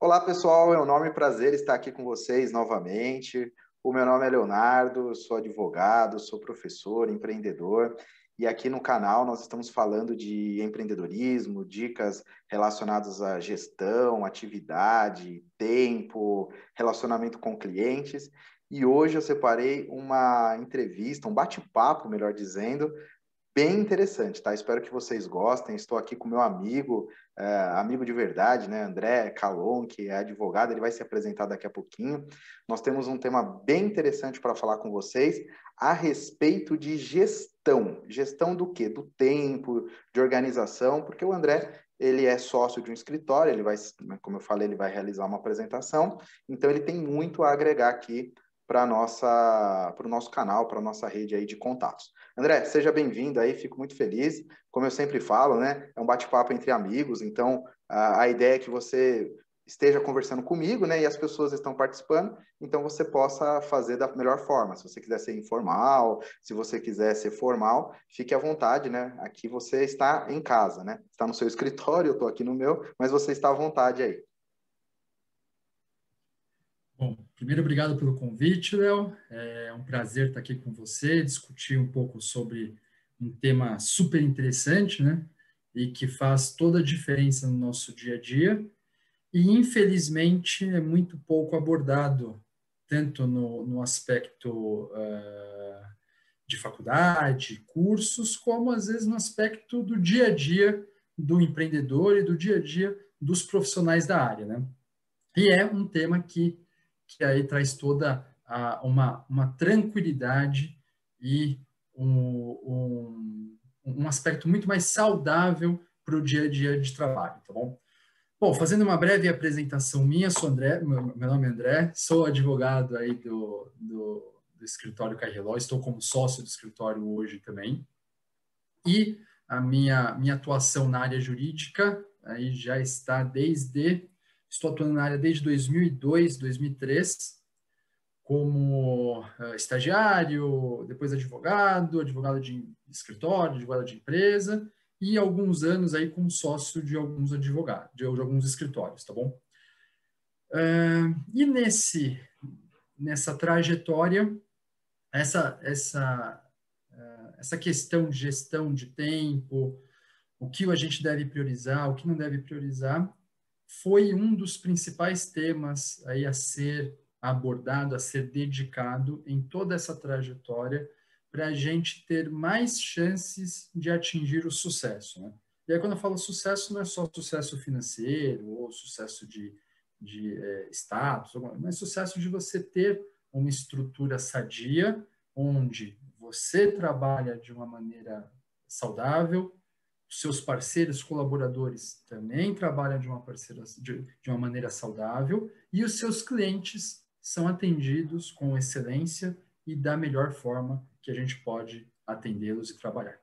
Olá, pessoal. É um enorme prazer estar aqui com vocês novamente. O meu nome é Leonardo, sou advogado, sou professor, empreendedor. E aqui no canal nós estamos falando de empreendedorismo, dicas relacionadas à gestão, atividade, tempo, relacionamento com clientes. E hoje eu separei uma entrevista, um bate-papo, melhor dizendo, bem interessante, tá? Espero que vocês gostem. Estou aqui com meu amigo, é, amigo de verdade, né? André Calon, que é advogado, ele vai se apresentar daqui a pouquinho. Nós temos um tema bem interessante para falar com vocês a respeito de gestão. Gestão do quê? Do tempo, de organização, porque o André ele é sócio de um escritório, ele vai, como eu falei, ele vai realizar uma apresentação, então ele tem muito a agregar aqui para nossa para o nosso canal, para a nossa rede aí de contatos. André, seja bem-vindo aí, fico muito feliz. Como eu sempre falo, né? É um bate-papo entre amigos, então a, a, ideia é que você esteja conversando comigo, né? E as pessoas estão participando, então você possa fazer da melhor forma. Se você quiser ser informal, se você quiser ser formal, fique à vontade, né? Aqui você está em casa, né? Está no seu escritório, eu estou aqui no meu, mas você está à vontade aí. Bom, primeiro, obrigado pelo convite, Léo. É um prazer estar aqui com você, discutir um pouco sobre um tema super interessante, né? E que faz toda a diferença no nosso dia a dia. E, infelizmente, é muito pouco abordado, tanto no, no aspecto uh, de faculdade, cursos, como, às vezes, no aspecto do dia a dia do empreendedor e do dia a dia dos profissionais da área, né? E é um tema que que aí traz toda a, uma, uma tranquilidade e um, um, um aspecto muito mais saudável para o dia a dia de trabalho, tá bom? Bom, fazendo uma breve apresentação minha, sou André, meu, nome é André, sou advogado aí do, do, do escritório Carriló, estou como sócio do escritório hoje também. E a minha, minha atuação na área jurídica aí já está desde Estou atuando na área desde 2002, 2003, como uh, estagiário, depois advogado, advogado de escritório, advogado de empresa, e alguns anos aí como sócio de alguns advogados, de, de alguns escritórios, tá bom? Uh, e nesse, nessa trajetória, essa, essa, uh, essa questão de gestão de tempo, o que a gente deve priorizar, o que não deve priorizar, foi um dos principais temas aí a ser abordado, a ser dedicado em toda essa trajetória para a gente ter mais chances de atingir o sucesso. Né? E aí, quando eu falo sucesso, não é só sucesso financeiro ou sucesso de, de é, status, mas sucesso de você ter uma estrutura sadia, onde você trabalha de uma maneira saudável, seus parceiros, colaboradores também trabalham de uma, parceira, de, de uma maneira saudável e os seus clientes são atendidos com excelência e da melhor forma que a gente pode atendê-los e trabalhar.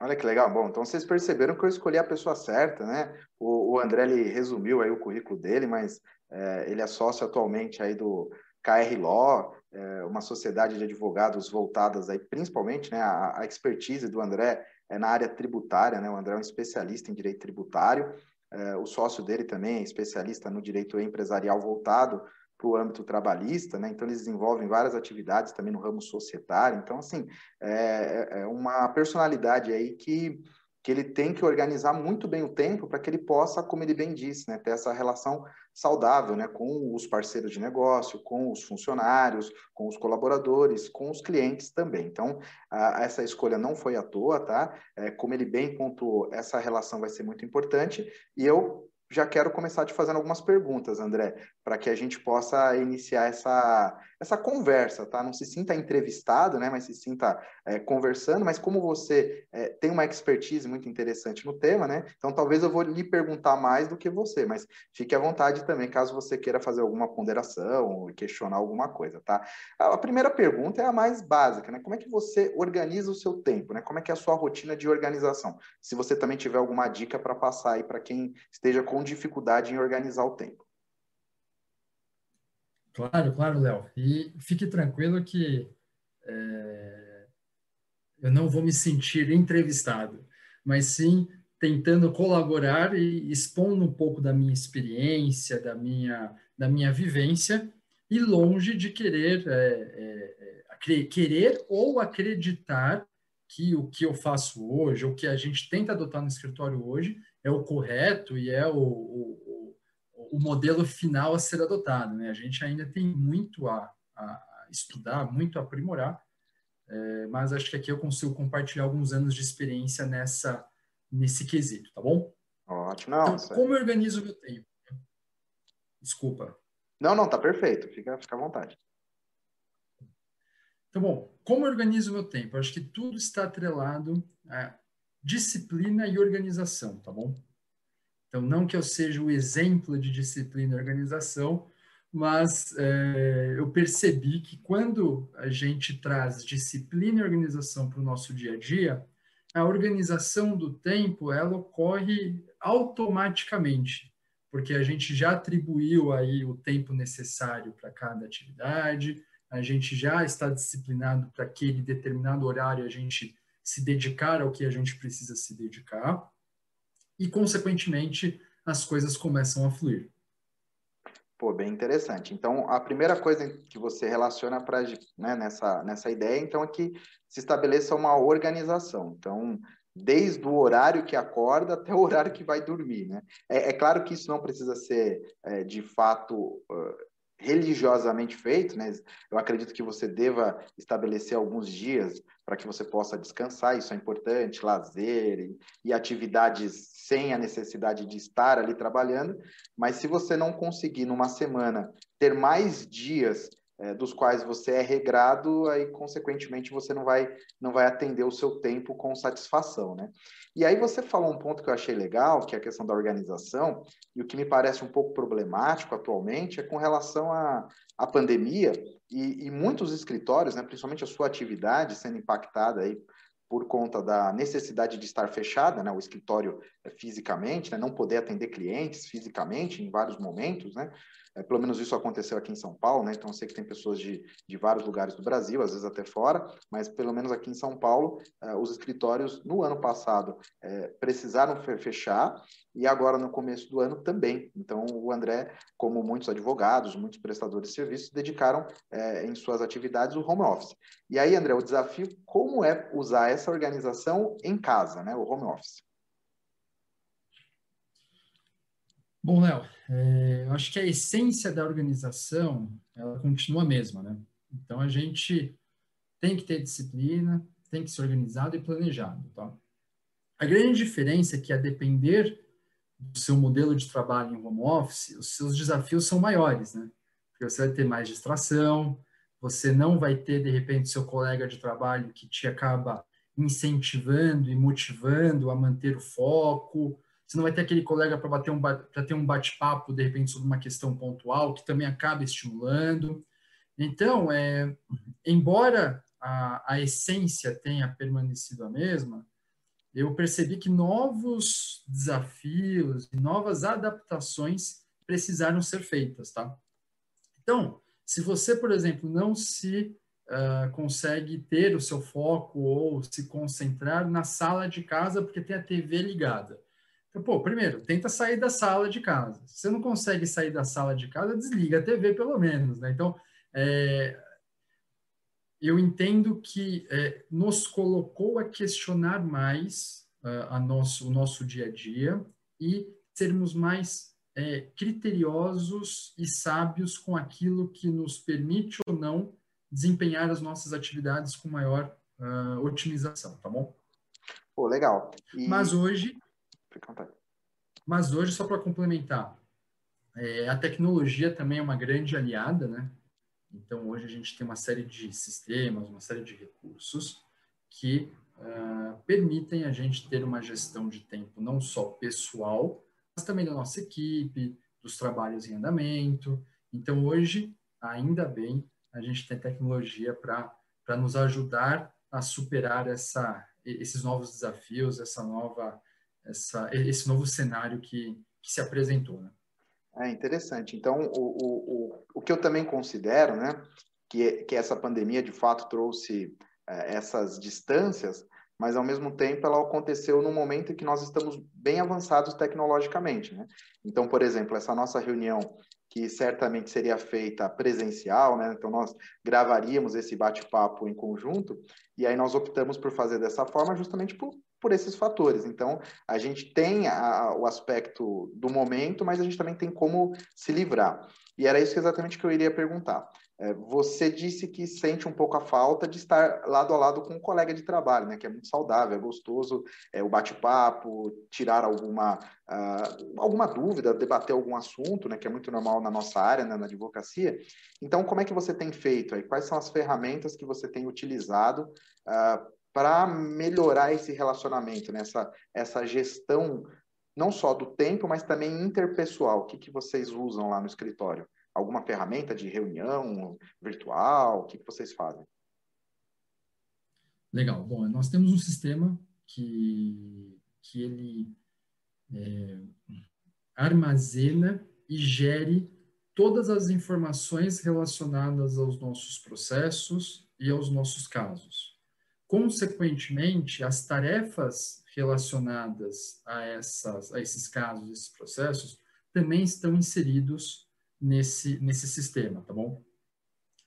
Olha que legal. Bom, então vocês perceberam que eu escolhi a pessoa certa, né? O, o André ele resumiu aí o currículo dele, mas é, ele é sócio atualmente aí do KR Law, é, uma sociedade de advogados voltadas aí principalmente, né? A, expertise do André é na área tributária, né? O André é um especialista em direito tributário. É, o sócio dele também é especialista no direito empresarial voltado para o âmbito trabalhista, né? Então eles desenvolvem várias atividades também no ramo societário. Então assim é, é, é uma personalidade aí que que ele tem que organizar muito bem o tempo para que ele possa, como ele bem disse, né, ter essa relação saudável né, com os parceiros de negócio, com os funcionários, com os colaboradores, com os clientes também. Então, a, essa escolha não foi à toa, tá? É, como ele bem pontuou, essa relação vai ser muito importante e eu já quero começar te fazendo algumas perguntas, André, para que a gente possa iniciar essa, essa conversa, tá? Não se sinta entrevistado, né? Mas se sinta é, conversando. Mas como você é, tem uma expertise muito interessante no tema, né? Então talvez eu vou lhe perguntar mais do que você, mas fique à vontade também, caso você queira fazer alguma ponderação ou questionar alguma coisa, tá? A primeira pergunta é a mais básica, né? Como é que você organiza o seu tempo, né? Como é que é a sua rotina de organização? Se você também tiver alguma dica para passar aí para quem esteja com dificuldade em organizar o tempo. Claro, claro, Léo. E fique tranquilo que é, eu não vou me sentir entrevistado, mas sim tentando colaborar e expondo um pouco da minha experiência, da minha, da minha vivência, e longe de querer, é, é, querer ou acreditar que o que eu faço hoje, ou que a gente tenta adotar no escritório hoje, é o correto e é o, o, o modelo final a ser adotado. Né? A gente ainda tem muito a, a estudar, muito a aprimorar, é, mas acho que aqui eu consigo compartilhar alguns anos de experiência nessa nesse quesito, tá bom? Ótimo. Não, então, como eu organizo o meu tempo? Desculpa. Não, não, tá perfeito. Fica, fica à vontade. Então, bom, como eu organizo o meu tempo? Eu acho que tudo está atrelado a disciplina e organização, tá bom? Então, não que eu seja o exemplo de disciplina e organização, mas é, eu percebi que quando a gente traz disciplina e organização para o nosso dia a dia, a organização do tempo ela ocorre automaticamente, porque a gente já atribuiu aí o tempo necessário para cada atividade, a gente já está disciplinado para aquele determinado horário a gente se dedicar ao que a gente precisa se dedicar e consequentemente as coisas começam a fluir. Pô, bem interessante. Então, a primeira coisa que você relaciona para né, nessa, nessa ideia, então, é que se estabeleça uma organização. Então, desde o horário que acorda até o horário que vai dormir, né? É, é claro que isso não precisa ser, é, de fato, uh, religiosamente feito, né? Eu acredito que você deva estabelecer alguns dias para que você possa descansar, isso é importante, lazer e, e, atividades sem a necessidade de estar ali trabalhando, mas se você não conseguir numa semana ter mais dias é, dos quais você é regrado, aí consequentemente você não vai não vai atender o seu tempo com satisfação, né? E aí você falou um ponto que eu achei legal, que é a questão da organização, e o que me parece um pouco problemático atualmente é com relação à, à pandemia e, e muitos escritórios, né, principalmente a sua atividade sendo impactada aí por conta da necessidade de estar fechada, né, o escritório é, fisicamente, né, não poder atender clientes fisicamente em vários momentos, né, é, pelo menos isso aconteceu aqui em São Paulo, né? Então eu sei que tem pessoas de, de vários lugares do Brasil, às vezes até fora, mas pelo menos aqui em São Paulo, é, os escritórios no ano passado é, precisaram fechar e agora no começo do ano também. Então o André, como muitos advogados, muitos prestadores de serviços, dedicaram é, em suas atividades o home office. E aí, André, o desafio como é usar essa organização em casa, né? O home office. Bom, Léo, é, eu acho que a essência da organização ela continua a mesma, né? Então a gente tem que ter disciplina, tem que ser organizado e planejado, tá? A grande diferença é que a depender do seu modelo de trabalho em home office, os seus desafios são maiores, né? Porque você vai ter mais distração, você não vai ter de repente seu colega de trabalho que te acaba incentivando e motivando a manter o foco, você não vai ter aquele colega para bater um para ter um bate-papo de repente sobre uma questão pontual que também acaba estimulando. Então, é, embora a, a essência tenha permanecido a mesma, eu percebi que novos desafios e novas adaptações precisaram ser feitas, tá? Então, se você, por exemplo, não se uh, consegue ter o seu foco ou se concentrar na sala de casa porque tem a TV ligada, então, pô, primeiro, tenta sair da sala de casa. Se você não consegue sair da sala de casa, desliga a TV pelo menos, né? Então, é, eu entendo que é, nos colocou a questionar mais uh, a nosso, o nosso dia a dia e sermos mais é, criteriosos e sábios com aquilo que nos permite ou não desempenhar as nossas atividades com maior uh, otimização, tá bom? Pô, legal. E... Mas hoje mas hoje, só para complementar, é, a tecnologia também é uma grande aliada, né? Então, hoje a gente tem uma série de sistemas, uma série de recursos que uh, permitem a gente ter uma gestão de tempo não só pessoal, mas também da nossa equipe, dos trabalhos em andamento. Então, hoje, ainda bem, a gente tem tecnologia para nos ajudar a superar essa, esses novos desafios, essa nova essa, esse novo cenário que, que se apresentou. Né? É interessante. Então, o, o, o, que eu também considero, né, que, que essa pandemia de fato trouxe é, essas distâncias, mas ao mesmo tempo ela aconteceu no momento em que nós estamos bem avançados tecnologicamente, né? Então, por exemplo, essa nossa reunião que certamente seria feita presencial, né? Então nós gravaríamos esse bate-papo em conjunto e aí nós optamos por fazer dessa forma justamente por, por esses fatores. Então a gente tem a, o aspecto do momento, mas a gente também tem como se livrar. E era isso exatamente que eu iria perguntar. É, você disse que sente um pouco a falta de estar lado a lado com um colega de trabalho, né? Que é muito saudável, é gostoso, é, o bate-papo, tirar alguma, uh, alguma dúvida, debater algum assunto, né? Que é muito normal na nossa área, né, na advocacia. Então, como é que você tem feito aí? Quais são as ferramentas que você tem utilizado uh, para melhorar esse relacionamento, né? essa gestão não só do tempo, mas também interpessoal? O que, que vocês usam lá no escritório? alguma ferramenta de reunião virtual? O que, que vocês fazem? Legal. Bom, nós temos um sistema que, que ele é, armazena e gere todas as informações relacionadas aos nossos processos e aos nossos casos. Consequentemente, as tarefas relacionadas a, essas, a esses casos, esses processos, também estão inseridos nesse, nesse sistema, tá bom?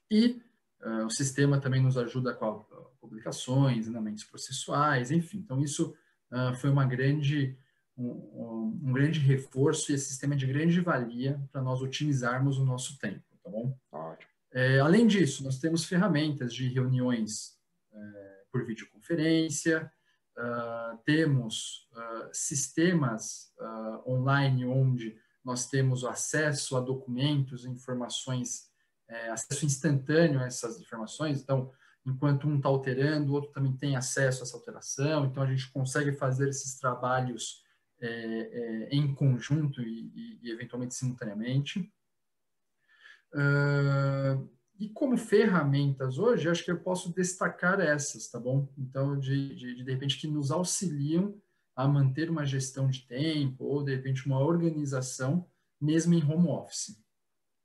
E uh, o sistema também nos ajuda com a, publicações, andamentos processuais, enfim. Então, isso uh, foi uma grande, um, um, grande reforço e esse sistema é de grande valia para nós otimizarmos o nosso tempo, tá bom? Ótimo. É, além disso, nós temos ferramentas de reuniões é, por videoconferência, uh, temos uh, sistemas uh, online onde nós temos acesso a documentos, informações, é, acesso instantâneo a essas informações. Então, enquanto um está alterando, o outro também tem acesso a essa alteração. Então, a gente consegue fazer esses trabalhos é, é, em conjunto e, e, e eventualmente simultaneamente. Uh, e como ferramentas hoje, acho que eu posso destacar essas, tá bom? Então, de, de, de repente, que nos auxiliam a manter uma gestão de tempo ou, de repente, uma organização, mesmo em home office.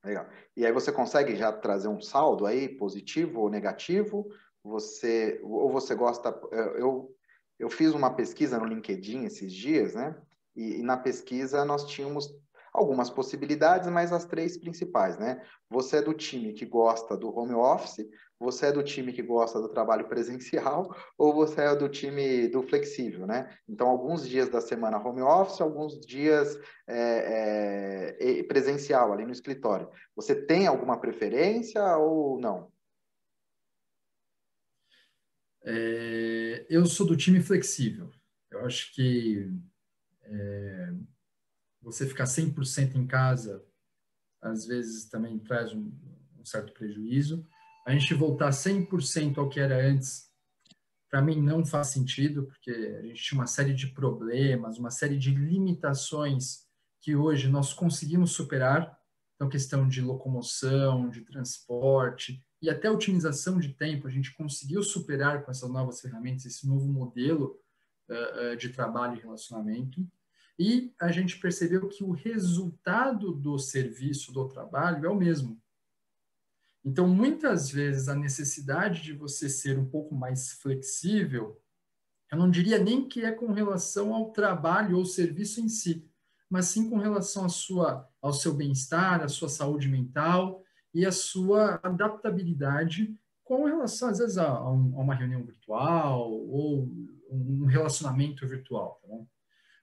Legal. E aí você consegue já trazer um saldo aí, positivo ou negativo? Você, ou você gosta... Eu, eu fiz uma pesquisa no LinkedIn esses dias, né? E, e na pesquisa nós tínhamos algumas possibilidades, mas as três principais, né? Você é do time que gosta do home office, você é do time que gosta do trabalho presencial ou você é do time do flexível, né? Então, alguns dias da semana home office, alguns dias é, é, presencial ali no escritório. Você tem alguma preferência ou não? É, eu sou do time flexível. Eu acho que é, você ficar 100% em casa, às vezes também traz um, um certo prejuízo. A gente voltar 100% ao que era antes, para mim não faz sentido, porque a gente tinha uma série de problemas, uma série de limitações que hoje nós conseguimos superar. Então, questão de locomoção, de transporte e até otimização de tempo, a gente conseguiu superar com essas novas ferramentas, esse novo modelo uh, uh, de trabalho e relacionamento e a gente percebeu que o resultado do serviço, do trabalho, é o mesmo. Então, muitas vezes, a necessidade de você ser um pouco mais flexível, eu não diria nem que é com relação ao trabalho ou serviço em si, mas sim com relação à sua, ao seu bem-estar, à sua saúde mental e à sua adaptabilidade com relação, às vezes, a, a, uma reunião virtual ou um relacionamento virtual. Tá bom?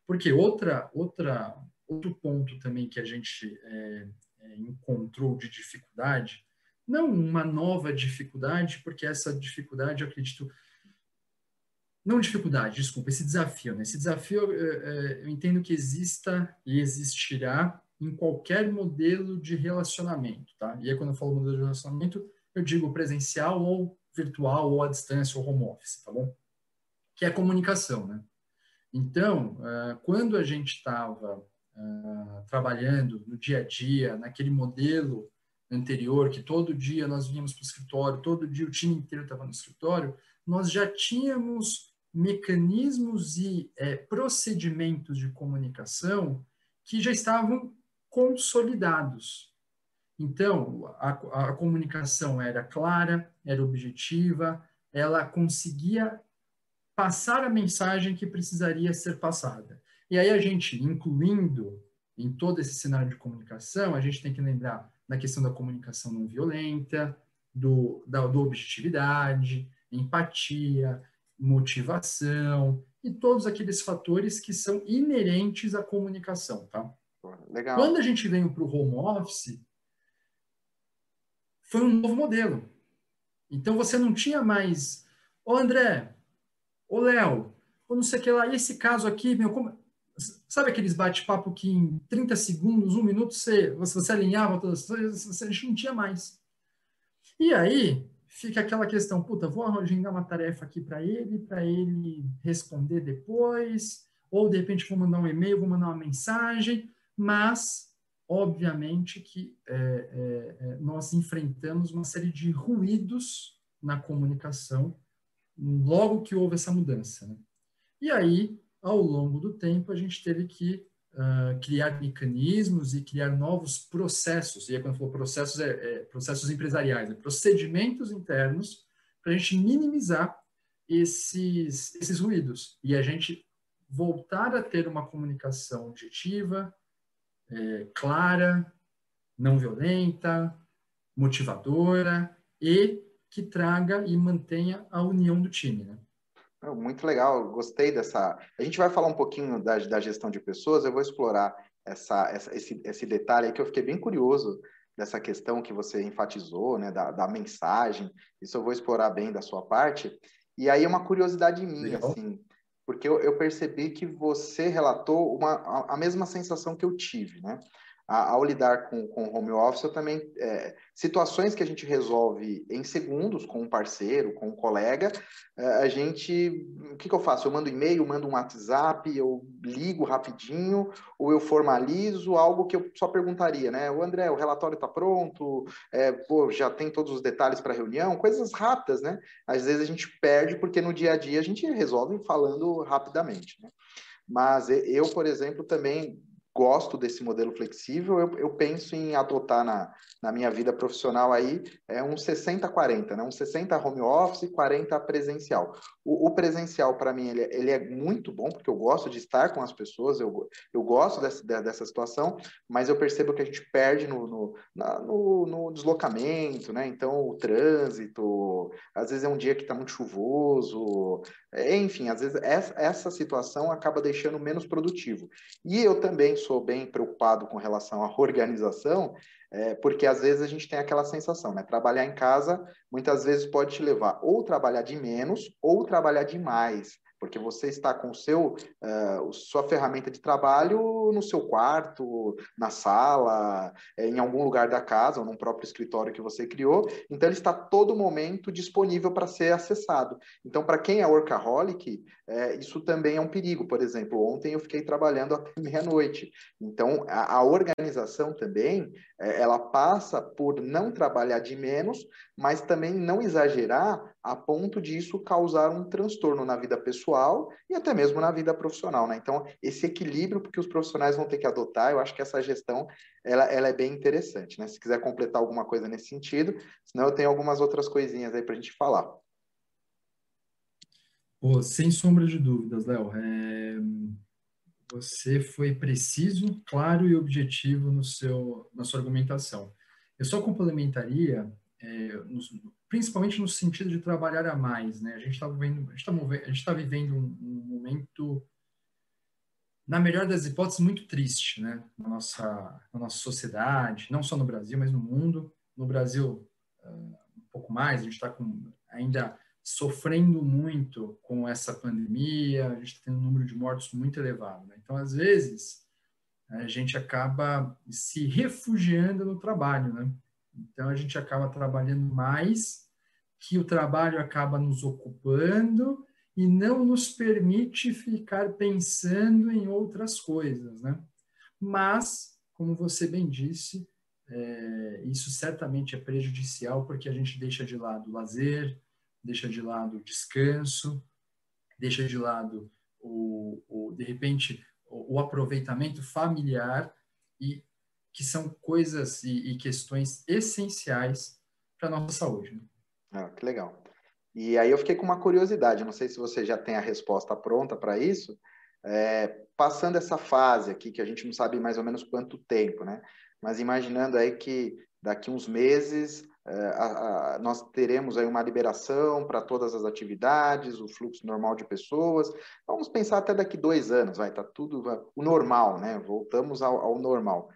Porque outra, outra, outro ponto também que a gente é, é, encontrou de dificuldade, não uma nova dificuldade, porque essa dificuldade, eu acredito, não dificuldade, desculpa, esse desafio, né? Esse desafio é, eu entendo que exista e existirá em qualquer modelo de relacionamento, tá? E aí quando eu falo modelo de relacionamento, eu digo presencial ou virtual ou à distância ou home office, tá bom? Que é comunicação, né? Então, ah, quando a gente estava ah, trabalhando no dia a dia, naquele modelo anterior, que todo dia nós vínhamos para o escritório, todo dia o time inteiro estava no escritório, nós já tínhamos mecanismos e é, procedimentos de comunicação que já estavam consolidados. Então, a, a comunicação era clara, era objetiva, ela conseguia passar a mensagem que precisaria ser passada. E aí a gente, incluindo em todo esse cenário de comunicação, a gente tem que lembrar da questão da comunicação não violenta, do, da do objetividade, empatia, motivação e todos aqueles fatores que são inerentes à comunicação, tá? Legal. Quando a gente veio para o home office, foi um novo modelo. Então você não tinha mais, ô André, ô Léo, ou não sei o que lá, esse caso aqui, meu, como... sabe aqueles bate-papo que em 30 segundos, um minuto, você, você alinhava todas as coisas, a gente não tinha mais. E aí fica aquela questão, puta, vou agendar uma tarefa aqui para ele, para ele responder depois, ou de repente vou mandar um e-mail, vou mandar uma mensagem, mas obviamente que é, é, é, nós enfrentamos uma série de ruídos na comunicação logo que houve essa mudança. Né? E aí, ao longo do tempo, a gente teve que uh, criar mecanismos e criar novos processos. E aí, quando eu falo processos, é, é processos empresariais, né? procedimentos internos para a gente minimizar esses, esses ruídos e a gente voltar a ter uma comunicação objetiva, é, clara, não violenta, motivadora e que traga e mantenha a união do time, né? Muito legal, gostei dessa. A gente vai falar um pouquinho da, da gestão de pessoas, eu vou explorar essa, essa, esse, esse detalhe aí que eu fiquei bem curioso dessa questão que você enfatizou, né, da, da mensagem. Isso eu vou explorar bem da sua parte. E aí uma curiosidade minha, legal. assim, porque eu, eu, percebi que você relatou uma, a, a, mesma sensação que eu tive, né? Ao lidar com, com home office, eu também. É, situações que a gente resolve em segundos com um parceiro, com um colega, é, a gente. O que, que eu faço? Eu mando e-mail, mando um WhatsApp, eu ligo rapidinho, ou eu formalizo algo que eu só perguntaria, né? O André, o relatório está pronto, é, pô, já tem todos os detalhes para a reunião, coisas rápidas, né? Às vezes a gente perde porque no dia a dia a gente resolve falando rapidamente, né? Mas eu, por exemplo, também gosto desse modelo flexível, eu, eu penso em adotar na, na minha vida profissional aí é um 60-40, né? um 60 home office e 40 presencial. O, o presencial, para mim, ele, ele, é muito bom, porque eu gosto de estar com as pessoas, eu, eu gosto dessa, dessa situação, mas eu percebo que a gente perde no, no, na, no, no deslocamento, né? Então, o trânsito, às vezes é um dia que está muito chuvoso, é, enfim, às vezes essa, essa situação acaba deixando menos produtivo. E eu também sou bem preocupado com relação à organização, é, porque às vezes a gente tem aquela sensação, né? Trabalhar em casa muitas vezes pode te levar ou trabalhar de menos ou trabalhar demais porque você está com seu uh, sua ferramenta de trabalho no seu quarto, na sala, eh, em algum lugar da casa ou no próprio escritório que você criou. Então ele está todo momento disponível para ser acessado. Então para quem é workaholic, é, isso também é um perigo. Por exemplo, ontem eu fiquei trabalhando até meia-noite. Então a, a, organização também é, ela passa por não trabalhar de menos, mas também não exagerar a ponto de isso causar um transtorno na vida pessoal e até mesmo na vida profissional, né? Então, esse equilíbrio que os profissionais vão ter que adotar, eu acho que essa gestão, ela, ela é bem interessante, né? Se quiser completar alguma coisa nesse sentido, senão eu tenho algumas outras coisinhas aí para a gente falar. Pô, sem sombra de dúvidas, Léo. É... Você foi preciso, claro e objetivo no seu, na sua argumentação. Eu só complementaria é, principalmente no sentido de trabalhar a mais, né? A gente está vivendo, a gente está tá vivendo um, um, momento, na melhor das hipóteses, muito triste, né? Na nossa, na nossa sociedade, não só no Brasil, mas no mundo. No Brasil, uh, um pouco mais, a gente está ainda sofrendo muito com essa pandemia, a gente está tendo um número de mortos muito elevado. Né? Então, às vezes, a gente acaba se refugiando no trabalho, né? Então a gente acaba trabalhando mais, que o trabalho acaba nos ocupando e não nos permite ficar pensando em outras coisas, né? Mas, como você bem disse, é, isso certamente é prejudicial porque a gente deixa de lado o lazer, deixa de lado o descanso, deixa de lado o, o de repente o, o aproveitamento familiar e que são coisas e, e questões essenciais para nossa saúde. Né? Ah, que legal. E aí eu fiquei com uma curiosidade, não sei se você já tem a resposta pronta para isso, é, passando essa fase aqui, que a gente não sabe mais ou menos quanto tempo, né? Mas imaginando aí que daqui uns meses é, a, a, nós teremos aí uma liberação para todas as atividades, o fluxo normal de pessoas. Vamos pensar até daqui dois anos, vai, tá tudo vai, o normal, né? Voltamos ao, ao normal.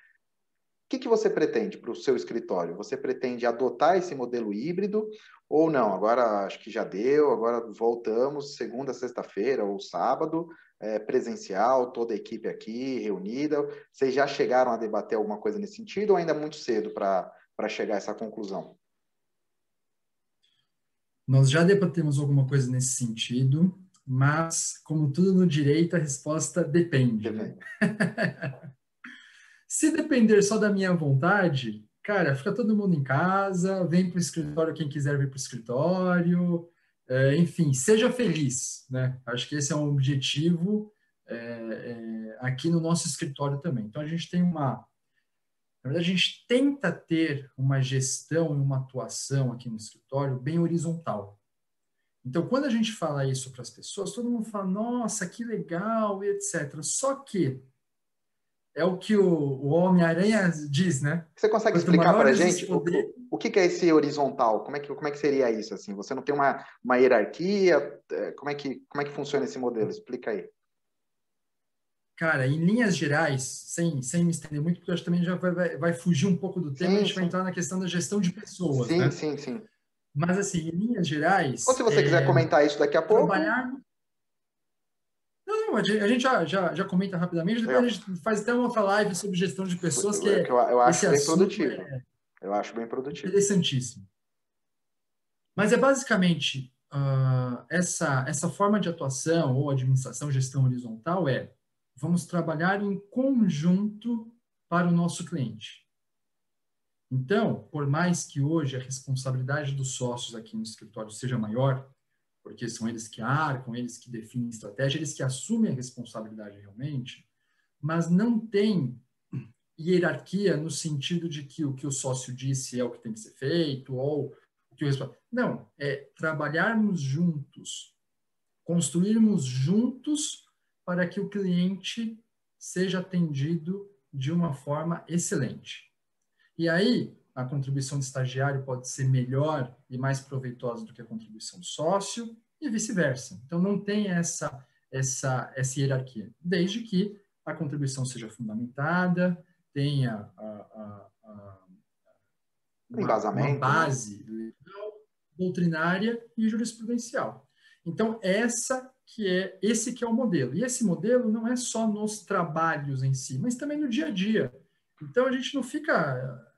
O que, que você pretende para o seu escritório? Você pretende adotar esse modelo híbrido ou não? Agora acho que já deu, agora voltamos segunda, sexta-feira ou sábado, é, presencial, toda a equipe aqui reunida. Vocês já chegaram a debater alguma coisa nesse sentido ou ainda é muito cedo para chegar a essa conclusão? Nós já debatemos alguma coisa nesse sentido, mas, como tudo no direito, a resposta depende. Né? Se depender só da minha vontade, cara, fica todo mundo em casa, vem para o escritório quem quiser vir para o escritório, é, enfim, seja feliz, né? Acho que esse é um objetivo é, é, aqui no nosso escritório também. Então, a gente tem uma na verdade, a gente tenta ter uma gestão e uma atuação aqui no escritório bem horizontal. Então, quando a gente fala isso para as pessoas, todo mundo fala, nossa, que legal, e etc. Só que é o que o, o Homem-Aranha diz, né? Você consegue Quanto explicar para a gente poder... o, o que, que, é esse horizontal? Como é que, como é que seria isso? Assim? Você não tem uma, uma hierarquia? É, como é, que, como é que funciona esse modelo? Explica aí. Cara, em linhas gerais, sem, sem me estender muito, porque eu acho que também já vai, vai, vai fugir um pouco do tema, sim, a gente sim. vai entrar na questão da gestão de pessoas. Sim, né? sim, sim. Mas, assim, em linhas gerais. Ou se você é, quiser comentar isso daqui a pouco. Trabalhar. A gente já, já, já comenta rapidamente, depois é. a gente faz até uma outra live sobre gestão de pessoas, que é. Eu, eu acho bem produtivo. É, eu acho bem produtivo. Interessantíssimo. Mas é basicamente uh, essa, essa forma de atuação ou administração, gestão horizontal é vamos trabalhar em conjunto para o nosso cliente. Então, por mais que hoje a responsabilidade dos sócios aqui no escritório seja maior, porque são eles que arcam, eles que definem estratégia, eles que assumem a responsabilidade realmente, mas não tem hierarquia no sentido de que o que o sócio disse é o que tem que ser feito, ou o que o Não, é trabalharmos juntos, construirmos juntos para que o cliente seja atendido de uma forma excelente. E aí, a contribuição do estagiário pode ser melhor e mais proveitosa do que a contribuição do sócio e vice-versa. Então, não tem essa, essa, essa hierarquia, desde que a contribuição seja fundamentada, tenha a, a, a uma, uma, né? base legal, doutrinária e jurisprudencial. Então, essa que é esse que é o modelo. E esse modelo não é só nos trabalhos em si, mas também no dia a dia. Então a gente não fica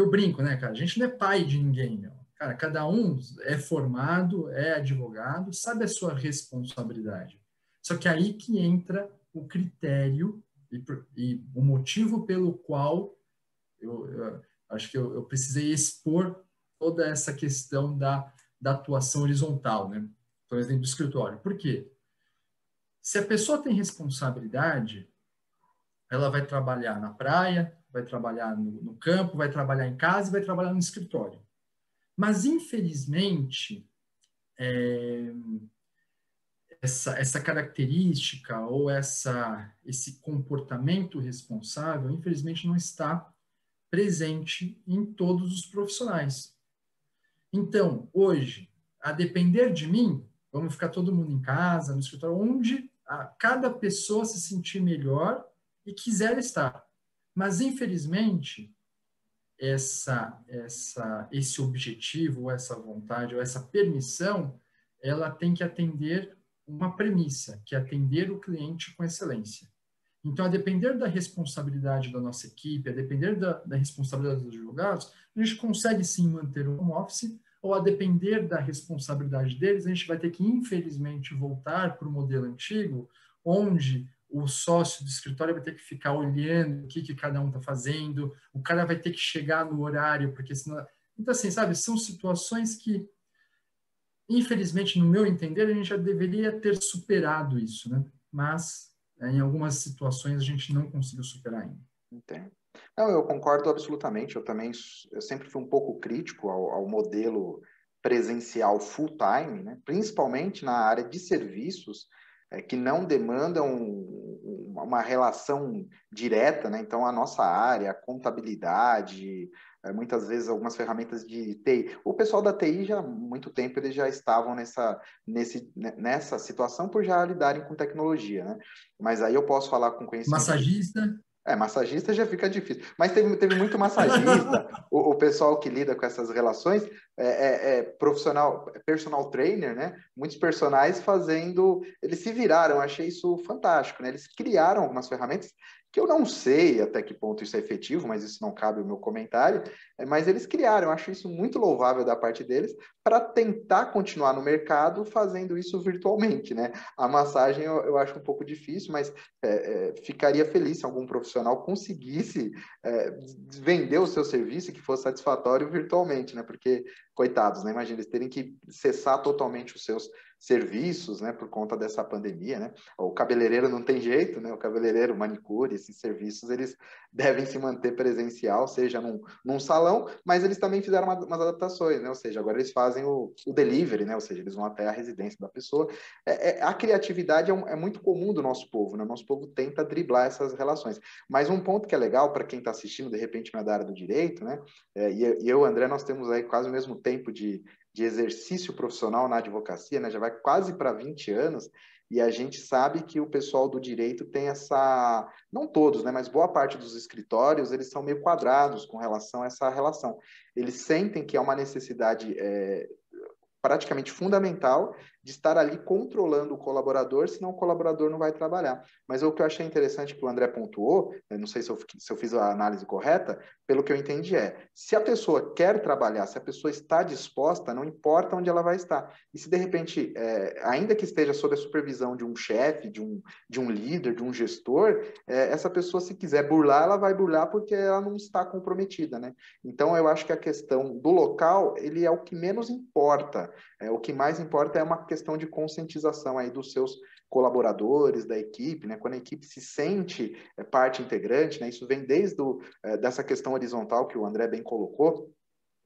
eu brinco, né, cara? A gente não é pai de ninguém, meu. Cara, cada um é formado, é advogado, sabe a sua responsabilidade. Só que aí que entra o critério e, e o motivo pelo qual eu, eu acho que eu, eu, precisei expor toda essa questão da, da atuação horizontal, né? por exemplo, do escritório. Por quê? Se a pessoa tem responsabilidade, ela vai trabalhar na praia, vai trabalhar no, no campo, vai trabalhar em casa e vai trabalhar no escritório. Mas, infelizmente, é, essa, essa característica ou essa, esse comportamento responsável, infelizmente, não está presente em todos os profissionais. Então, hoje, a depender de mim, Vamos ficar todo mundo em casa, no escritório, onde a, cada pessoa se sentir melhor e quiser estar. Mas, infelizmente, essa, essa, esse objetivo, ou essa vontade, ou essa permissão, ela tem que atender uma premissa, que é atender o cliente com excelência. Então, a depender da responsabilidade da nossa equipe, a depender da, da responsabilidade dos advogados, a gente consegue sim manter o home office, ou a depender da responsabilidade deles, a gente vai ter que, infelizmente, voltar para o modelo antigo, onde o sócio do escritório vai ter que ficar olhando o que, que cada um está fazendo, o cara vai ter que chegar no horário, porque senão. Então, assim, sabe, são situações que, infelizmente, no meu entender, a gente já deveria ter superado isso, né? Mas, em algumas situações, a gente não conseguiu superar ainda. Entendo. Não, eu concordo absolutamente. Eu também eu sempre fui um pouco crítico ao, ao modelo presencial full time, né? principalmente na área de serviços, é, que não demandam uma relação direta, né? Então, a nossa área, a contabilidade, é, muitas vezes algumas ferramentas de TI. O pessoal da TI já há muito tempo eles já estavam nessa, nesse, né, nessa situação por já lidarem com tecnologia, né? Mas aí eu posso falar com conhecimento. Massagista? É, massagista já fica difícil. Mas teve, teve muito massagista, o, o, pessoal que lida com essas relações, é, é, é, profissional, personal trainer, né? Muitos personagens fazendo. Eles se viraram, achei isso fantástico, né? Eles criaram algumas ferramentas que eu não sei até que ponto isso é efetivo, mas isso não cabe ao meu comentário, é, mas eles criaram, eu acho isso muito louvável da parte deles, para tentar continuar no mercado fazendo isso virtualmente, né? A massagem eu, eu acho um pouco difícil, mas é, é, ficaria feliz se algum profissional conseguisse é, vender o seu serviço que fosse satisfatório virtualmente, né? Porque, coitados, né? Imagina, eles terem que cessar totalmente os seus serviços, né, por conta dessa pandemia, né? O cabeleireiro não tem jeito, né? O cabeleireiro, manicure, esses serviços, eles devem se manter presencial, seja num, num salão, mas eles também fizeram uma, umas adaptações, né? Ou seja, agora eles fazem o, o, delivery, né? Ou seja, eles vão até a residência da pessoa. É, é, a criatividade é, um, é, muito comum do nosso povo, né? O nosso povo tenta driblar essas relações. Mas um ponto que é legal para quem está assistindo, de repente, da área do direito, né? É, e, e eu, André, nós temos aí quase o mesmo tempo de, de exercício profissional na advocacia, né? já vai quase para 20 anos, e a gente sabe que o pessoal do direito tem essa, não todos, né, mas boa parte dos escritórios, eles são meio quadrados com relação a essa relação. Eles sentem que é uma necessidade é, praticamente fundamental de estar ali controlando o colaborador, senão o colaborador não vai trabalhar. Mas o que eu achei interessante que o André pontuou, não sei se eu, se eu fiz a análise correta, pelo que eu entendi é, se a pessoa quer trabalhar, se a pessoa está disposta, não importa onde ela vai estar. E se de repente, é, ainda que esteja sob a supervisão de um chefe, de um, de um líder, de um gestor, é, essa pessoa, se quiser burlar, ela vai burlar porque ela não está comprometida, né? Então, eu acho que a questão do local, ele é o que menos importa. É, o que mais importa é uma questão de conscientização aí dos seus colaboradores, da equipe, né? Quando a equipe se sente é, parte integrante, né? Isso vem desde o, é, dessa questão horizontal que o André bem colocou,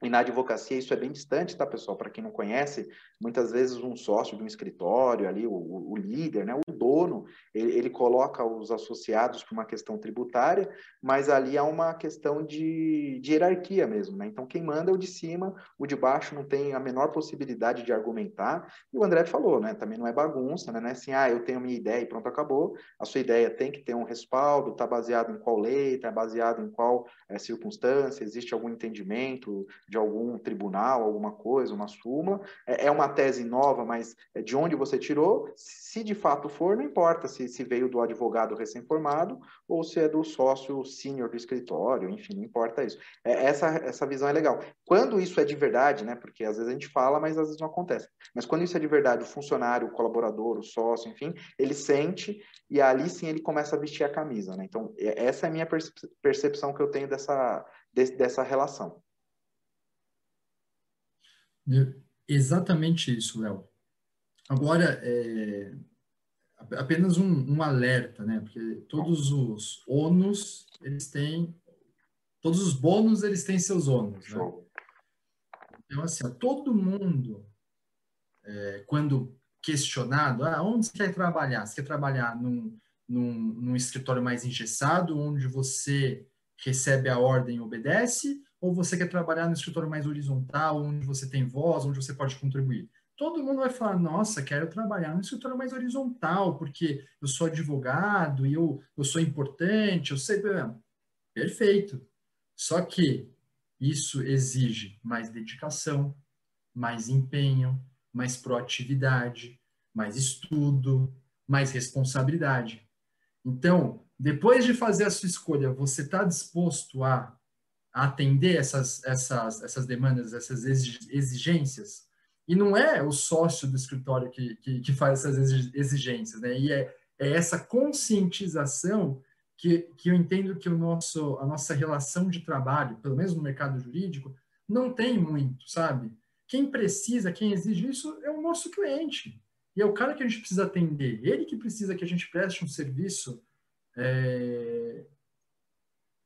e na advocacia isso é bem distante, tá, pessoal? Para quem não conhece, muitas vezes um sócio de um escritório ali, o, o líder, né, dono, ele, ele coloca os associados por uma questão tributária, mas ali há uma questão de, de hierarquia mesmo, né? Então quem manda é o de cima, o de baixo não tem a menor possibilidade de argumentar. E o André falou, né? Também não é bagunça, né? Não é assim, ah, eu tenho minha ideia e pronto, acabou. A sua ideia tem que ter um respaldo, está baseado em qual lei, está baseado em qual é, circunstância, existe algum entendimento de algum tribunal, alguma coisa, uma súmula. É, é uma tese nova, mas é de onde você tirou? Se de fato for, não importa se, se veio do advogado recém-formado ou se é do sócio sênior do escritório, enfim, não importa isso. É, essa, essa visão é legal. Quando isso é de verdade, né? Porque às vezes a gente fala, mas às vezes não acontece. Mas quando isso é de verdade, o funcionário, o colaborador, o sócio, enfim, ele sente e ali sim ele começa a vestir a camisa, né? Então, essa é a minha percepção que eu tenho dessa, dessa relação. Exatamente isso, Léo. Agora, é, apenas um, um, alerta, né? Porque todos os ônus, eles têm... Todos os bônus, eles têm seus ônus, né? Então, assim, todo mundo, é, quando questionado, ah, onde você quer trabalhar? Você quer trabalhar num, num, num escritório mais engessado, onde você recebe a ordem e obedece, ou você quer trabalhar no escritório mais horizontal, onde você tem voz, onde você pode contribuir? Todo mundo vai falar, nossa, quero trabalhar no escritório mais horizontal, porque eu sou advogado e eu, eu sou importante, eu sei. Perfeito. Só que isso exige mais dedicação, mais empenho, mais proatividade, mais estudo, mais responsabilidade. Então, depois de fazer a sua escolha, você está disposto a atender essas, essas, essas demandas, essas exigências. E não é o sócio do escritório que, que, que faz essas exigências, né? E é, é essa conscientização que, que eu entendo que o nosso, a nossa relação de trabalho, pelo menos no mercado jurídico, não tem muito, sabe? Quem precisa, quem exige isso é o nosso cliente. E é o cara que a gente precisa atender. Ele que precisa que a gente preste um serviço é,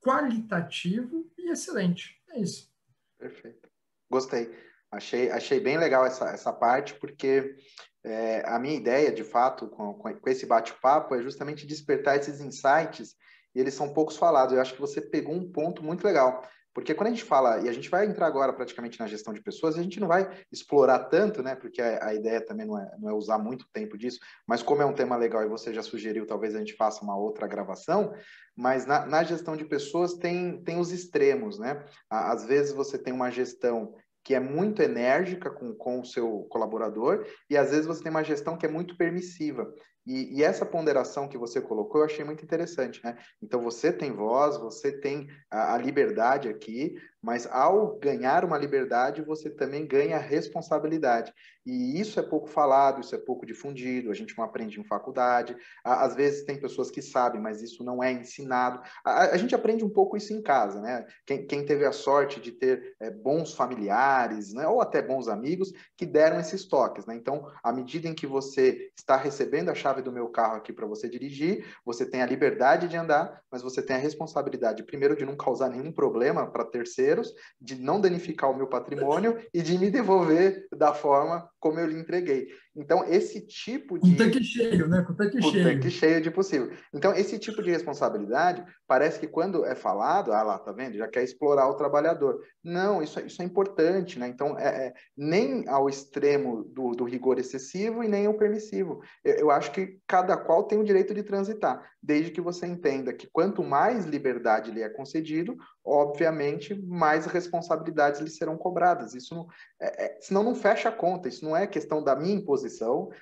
qualitativo e excelente. É isso. Perfeito. Gostei. Achei, achei bem legal essa, essa parte, porque é, a minha ideia, de fato, com, com esse bate-papo, é justamente despertar esses insights, e eles são poucos falados. Eu acho que você pegou um ponto muito legal. Porque quando a gente fala, e a gente vai entrar agora praticamente na gestão de pessoas, a gente não vai explorar tanto, né? Porque a, a, ideia também não é, não é usar muito tempo disso, mas como é um tema legal e você já sugeriu, talvez a gente faça uma outra gravação, mas na, na gestão de pessoas tem, tem os extremos, né? Às vezes você tem uma gestão que é muito enérgica com, com o seu colaborador, e às vezes você tem uma gestão que é muito permissiva. E, e, essa ponderação que você colocou eu achei muito interessante, né? Então você tem voz, você tem a, a, liberdade aqui, mas ao ganhar uma liberdade, você também ganha responsabilidade. E isso é pouco falado, isso é pouco difundido, a gente não aprende em faculdade. Às vezes tem pessoas que sabem, mas isso não é ensinado. A, a gente aprende um pouco isso em casa, né? Quem, quem teve a sorte de ter é, bons familiares, né? ou até bons amigos, que deram esses toques, né? Então, à medida em que você está recebendo a chave do meu carro aqui para você dirigir, você tem a liberdade de andar, mas você tem a responsabilidade, primeiro, de não causar nenhum problema para terceiros, de não danificar o meu patrimônio e de me devolver da forma como eu lhe entreguei. Então, esse tipo de. Com tanque cheio, né? Com tanque com cheio. tanque cheio de possível. Então, esse tipo de responsabilidade, parece que quando é falado, ah lá, tá vendo? Já quer explorar o trabalhador. Não, isso, é, isso é importante, né? Então, é, é nem ao extremo do, do, rigor excessivo e nem ao permissivo. Eu, eu acho que cada qual tem o direito de transitar, desde que você entenda que quanto mais liberdade lhe é concedido, obviamente, mais responsabilidades lhe serão cobradas. Isso não, é, é, senão não fecha a conta. Isso não é questão da minha imposição,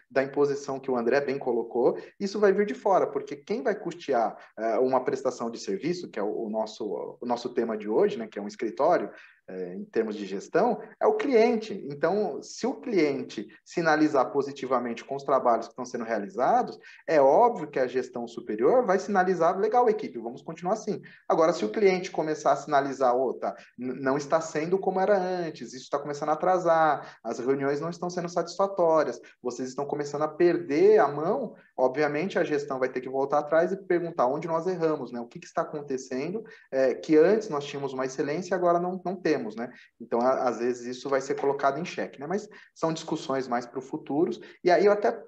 da imposição que o André bem colocou. Isso vai vir de fora, porque quem vai custear é, uma prestação de serviço, que é o, o, nosso, o nosso tema de hoje, né, que é um escritório, é, em termos de gestão, é o cliente. Então, se o cliente sinalizar positivamente com os trabalhos que estão sendo realizados, é óbvio que a gestão superior vai sinalizar, legal, equipe, vamos continuar assim. Agora, se o cliente começar a sinalizar, oh, tá, não está sendo como era antes, isso está começando a atrasar, as reuniões não estão sendo satisfatórias, vocês estão começando a perder a mão, obviamente a gestão vai ter que voltar atrás e perguntar onde nós erramos, né? o que, que está acontecendo, é, que antes nós tínhamos uma excelência e agora não, não temos né? Então, a, às vezes, isso vai ser colocado em xeque, né? Mas são discussões mais para o futuro. E aí, eu até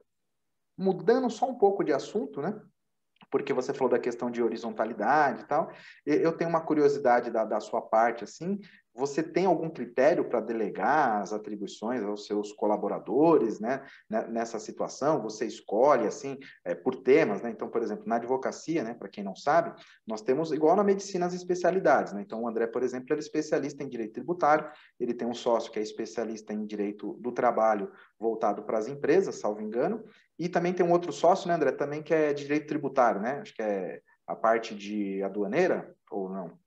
mudando só um pouco de assunto, né? Porque você falou da questão de horizontalidade e tal. Eu tenho uma curiosidade da, da sua parte, assim, você tem algum critério para delegar as atribuições aos seus colaboradores, né? Nessa situação, você escolhe assim é, por temas, né? Então, por exemplo, na advocacia, né? Para quem não sabe, nós temos igual na medicina as especialidades, né? Então, o André, por exemplo, ele é especialista em direito tributário. Ele tem um sócio que é especialista em direito do trabalho voltado para as empresas, salvo engano. E também tem um outro sócio, né, André? Também que é direito tributário, né? Acho que é a parte de aduaneira ou não?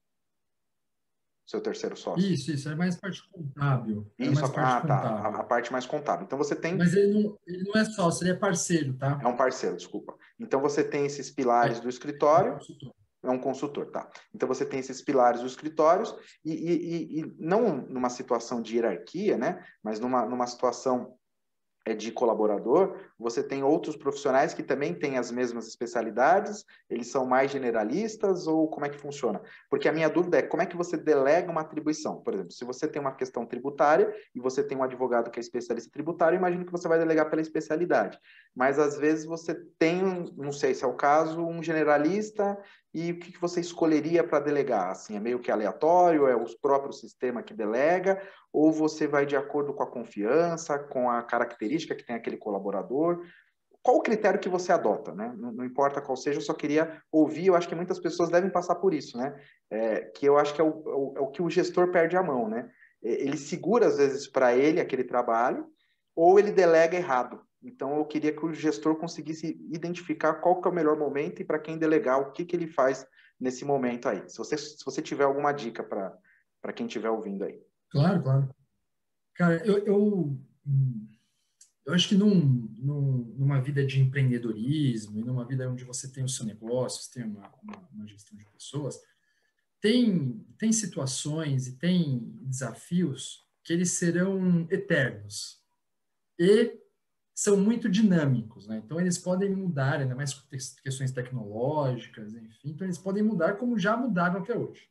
Seu terceiro sócio. Isso, isso, é mais parte contábil. É isso, é a, parte ah, tá, a, a, parte mais contábil. Então você tem. Mas ele não, ele não é sócio, ele é parceiro, tá? É um parceiro, desculpa. Então você tem esses pilares é, do escritório. É um, é um consultor, tá? Então você tem esses pilares dos escritórios e, e, e, não numa situação de hierarquia, né? Mas numa, numa situação de colaborador, você tem outros profissionais que também têm as mesmas especialidades, eles são mais generalistas ou como é que funciona? Porque a minha dúvida é como é que você delega uma atribuição? Por exemplo, se você tem uma questão tributária e você tem um advogado que é especialista tributário, imagino que você vai delegar pela especialidade. Mas às vezes você tem, não sei se é o caso, um generalista e o que, você escolheria para delegar? Assim, é meio que aleatório, é o próprio sistema que delega, ou você vai de acordo com a confiança, com a característica que tem aquele colaborador? Qual o critério que você adota, né? Não, não importa qual seja, eu só queria ouvir, eu acho que muitas pessoas devem passar por isso, né? É, que eu acho que é o, é o, é o que o gestor perde a mão, né? Ele segura, às vezes, para ele aquele trabalho, ou ele delega errado. Então, eu queria que o gestor conseguisse identificar qual que é o melhor momento e para quem delegar, o que, que ele faz nesse momento aí. Se você, se você tiver alguma dica para quem estiver ouvindo aí. Claro, claro. Cara, eu, eu, eu acho que num, num, numa vida de empreendedorismo e numa vida onde você tem o seu negócio, você tem uma, uma, uma gestão de pessoas, tem, tem situações e tem desafios que eles serão eternos. E são muito dinâmicos, né? Então eles podem mudar, ainda mais questões tecnológicas, enfim, então eles podem mudar como já mudaram até hoje.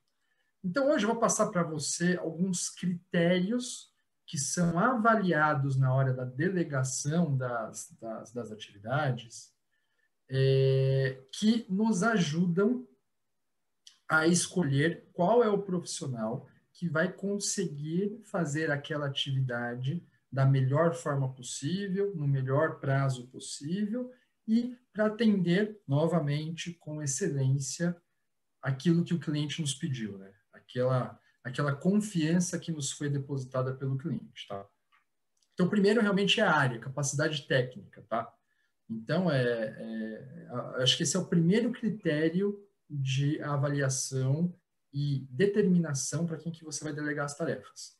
Então hoje eu vou passar para você alguns critérios que são avaliados na hora da delegação das, das, das atividades, é, que nos ajudam a escolher qual é o profissional que vai conseguir fazer aquela atividade da melhor forma possível, no melhor prazo possível e para atender novamente com excelência aquilo que o cliente nos pediu, né? Aquela aquela confiança que nos foi depositada pelo cliente, tá? Então, primeiro realmente é a área, capacidade técnica, tá? Então, é, é, acho que esse é o primeiro critério de avaliação e determinação para quem que você vai delegar as tarefas.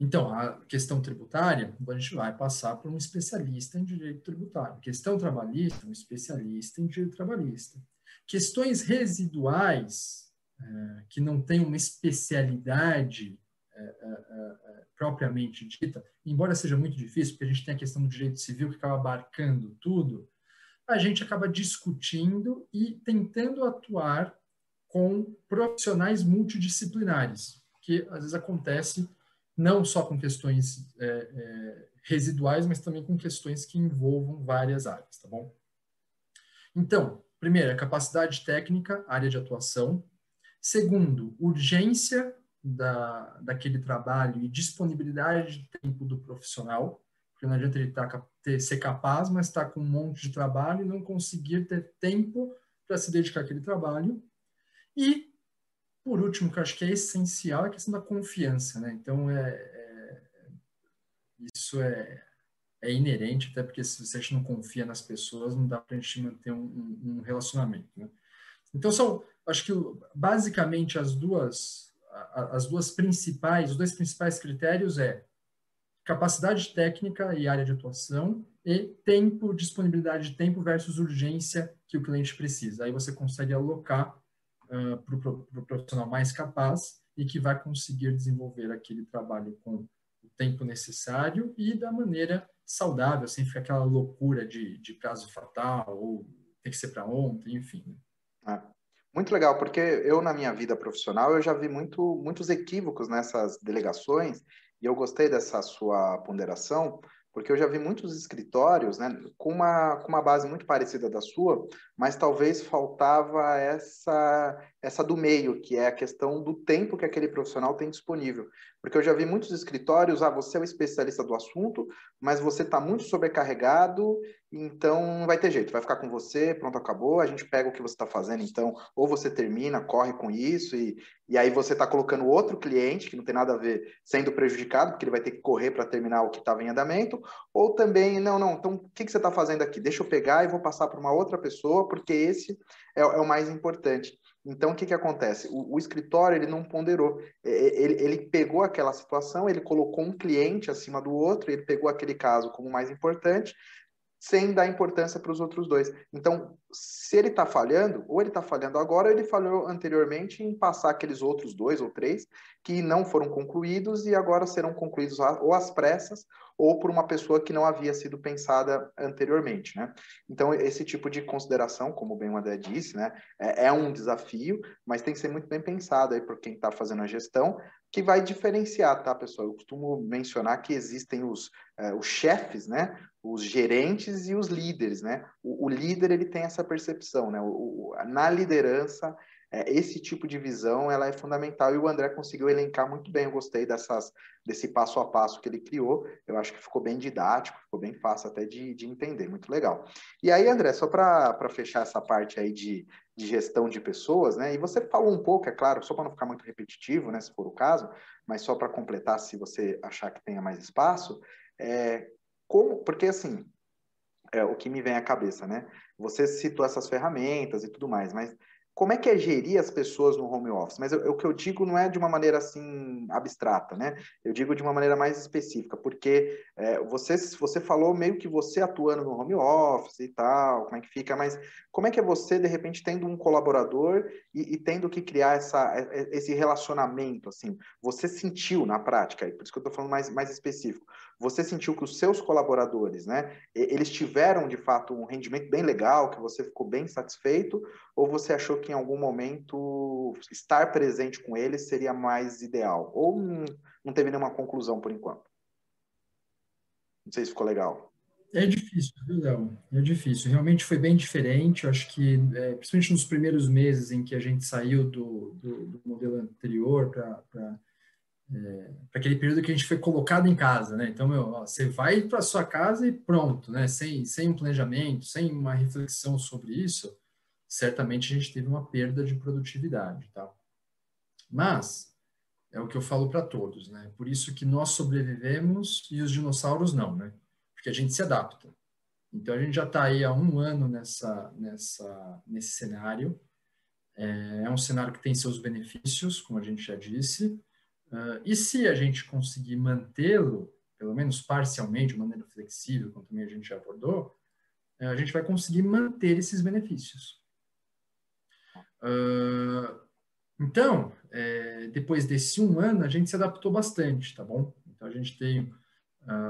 Então, a questão tributária, a gente vai passar por um especialista em direito tributário. Questão trabalhista, um especialista em direito trabalhista. Questões residuais, é, que não tem uma especialidade é, é, propriamente dita, embora seja muito difícil, porque a gente tem a questão do direito civil que acaba abarcando tudo, a gente acaba discutindo e tentando atuar com profissionais multidisciplinares, que às vezes acontece não só com questões é, é, residuais, mas também com questões que envolvam várias áreas, tá bom? Então, primeiro, a capacidade técnica, área de atuação. Segundo, urgência da, daquele trabalho e disponibilidade de tempo do profissional, porque não adianta ele tá, ter, ser capaz, mas estar tá com um monte de trabalho e não conseguir ter tempo para se dedicar àquele trabalho. E por último, que eu acho que é essencial, é a questão da confiança, né? Então, é, é isso é, é inerente, até porque se você não confia nas pessoas, não dá para a gente manter um, um, um relacionamento, né? Então, são, acho que basicamente as duas, as duas principais, os dois principais critérios é capacidade técnica e área de atuação e tempo, disponibilidade de tempo versus urgência que o cliente precisa. Aí você consegue alocar uh, para o profissional mais capaz e que vai conseguir desenvolver aquele trabalho com o tempo necessário e da maneira saudável, sem ficar aquela loucura de, de prazo fatal ou tem que ser para ontem, enfim. Né? É. Muito legal, porque eu, na minha vida profissional, eu já vi muito, muitos equívocos nessas delegações e eu gostei dessa sua ponderação, porque eu já vi muitos escritórios né, com, uma, com uma base muito parecida da sua, mas talvez faltava essa, essa do meio, que é a questão do tempo que aquele profissional tem disponível. Porque eu já vi muitos escritórios, ah, você é o especialista do assunto, mas você está muito sobrecarregado, então não vai ter jeito, vai ficar com você, pronto, acabou, a gente pega o que você está fazendo, então, ou você termina, corre com isso, e, e aí você está colocando outro cliente, que não tem nada a ver, sendo prejudicado, porque ele vai ter que correr para terminar o que estava em andamento, ou também, não, não, então o que, que você está fazendo aqui? Deixa eu pegar e vou passar para uma outra pessoa, porque esse é, é o mais importante. Então, o que, que acontece? O, o, escritório ele não ponderou. Ele, ele pegou aquela situação, ele colocou um cliente acima do outro, ele pegou aquele caso como mais importante, sem dar importância para os outros dois. Então, se ele está falhando, ou ele está falhando agora, ou ele falhou anteriormente em passar aqueles outros dois ou três que não foram concluídos e agora serão concluídos ou às pressas ou por uma pessoa que não havia sido pensada anteriormente, né? Então, esse tipo de consideração, como bem o André disse, né, é, é um desafio, mas tem que ser muito bem pensado aí por quem está fazendo a gestão, que vai diferenciar, tá, pessoal? Eu costumo mencionar que existem os, uh, os chefes, né? Os gerentes e os líderes, né? O, o líder, ele tem essa percepção, né? O, o, na liderança, é, esse tipo de visão ela é fundamental e o André conseguiu elencar muito bem. Eu gostei dessas, desse passo a passo que ele criou. Eu acho que ficou bem didático, ficou bem fácil até de, de entender. Muito legal. E aí, André, só para fechar essa parte aí de, de gestão de pessoas, né? E você falou um pouco, é claro, só para não ficar muito repetitivo, né? Se for o caso, mas só para completar, se você achar que tenha mais espaço, é, como, porque assim, é o que me vem à cabeça, né? Você citou essas ferramentas e tudo mais, mas como é que é gerir as pessoas no home office? Mas eu, o que eu digo não é de uma maneira assim abstrata, né? Eu digo de uma maneira mais específica, porque é, você, você falou meio que você atuando no home office e tal, como é que fica, mas como é que é você, de repente, tendo um colaborador e, e tendo que criar essa, é, é, esse relacionamento, assim? Você sentiu na prática, por isso que eu estou falando mais, mais específico, você sentiu que os seus colaboradores, né, eles tiveram, de fato, um rendimento bem legal, que você ficou bem satisfeito, ou você achou que em algum momento estar presente com eles seria mais ideal? Ou não, teve nenhuma conclusão por enquanto? Não sei se ficou legal. É difícil, viu, Léo? É difícil. Realmente foi bem diferente. Eu acho que, é, principalmente nos primeiros meses em que a gente saiu do, do, do modelo anterior para é, aquele período que a gente foi colocado em casa, né? Então, meu, ó, você vai para sua casa e pronto, né? Sem, sem um planejamento, sem uma reflexão sobre isso, certamente a gente teve uma perda de produtividade, tá? Mas é o que eu falo para todos, né? Por isso que nós sobrevivemos e os dinossauros não, né? Porque a gente se adapta. Então a gente já está aí há um ano nessa, nessa, nesse cenário. É, é um cenário que tem seus benefícios, como a gente já disse. Uh, e se a gente conseguir mantê-lo, pelo menos parcialmente, de maneira flexível, como também a gente já abordou, uh, a gente vai conseguir manter esses benefícios. Uh, então, é, depois desse um ano, a gente se adaptou bastante, tá bom? Então, a gente tem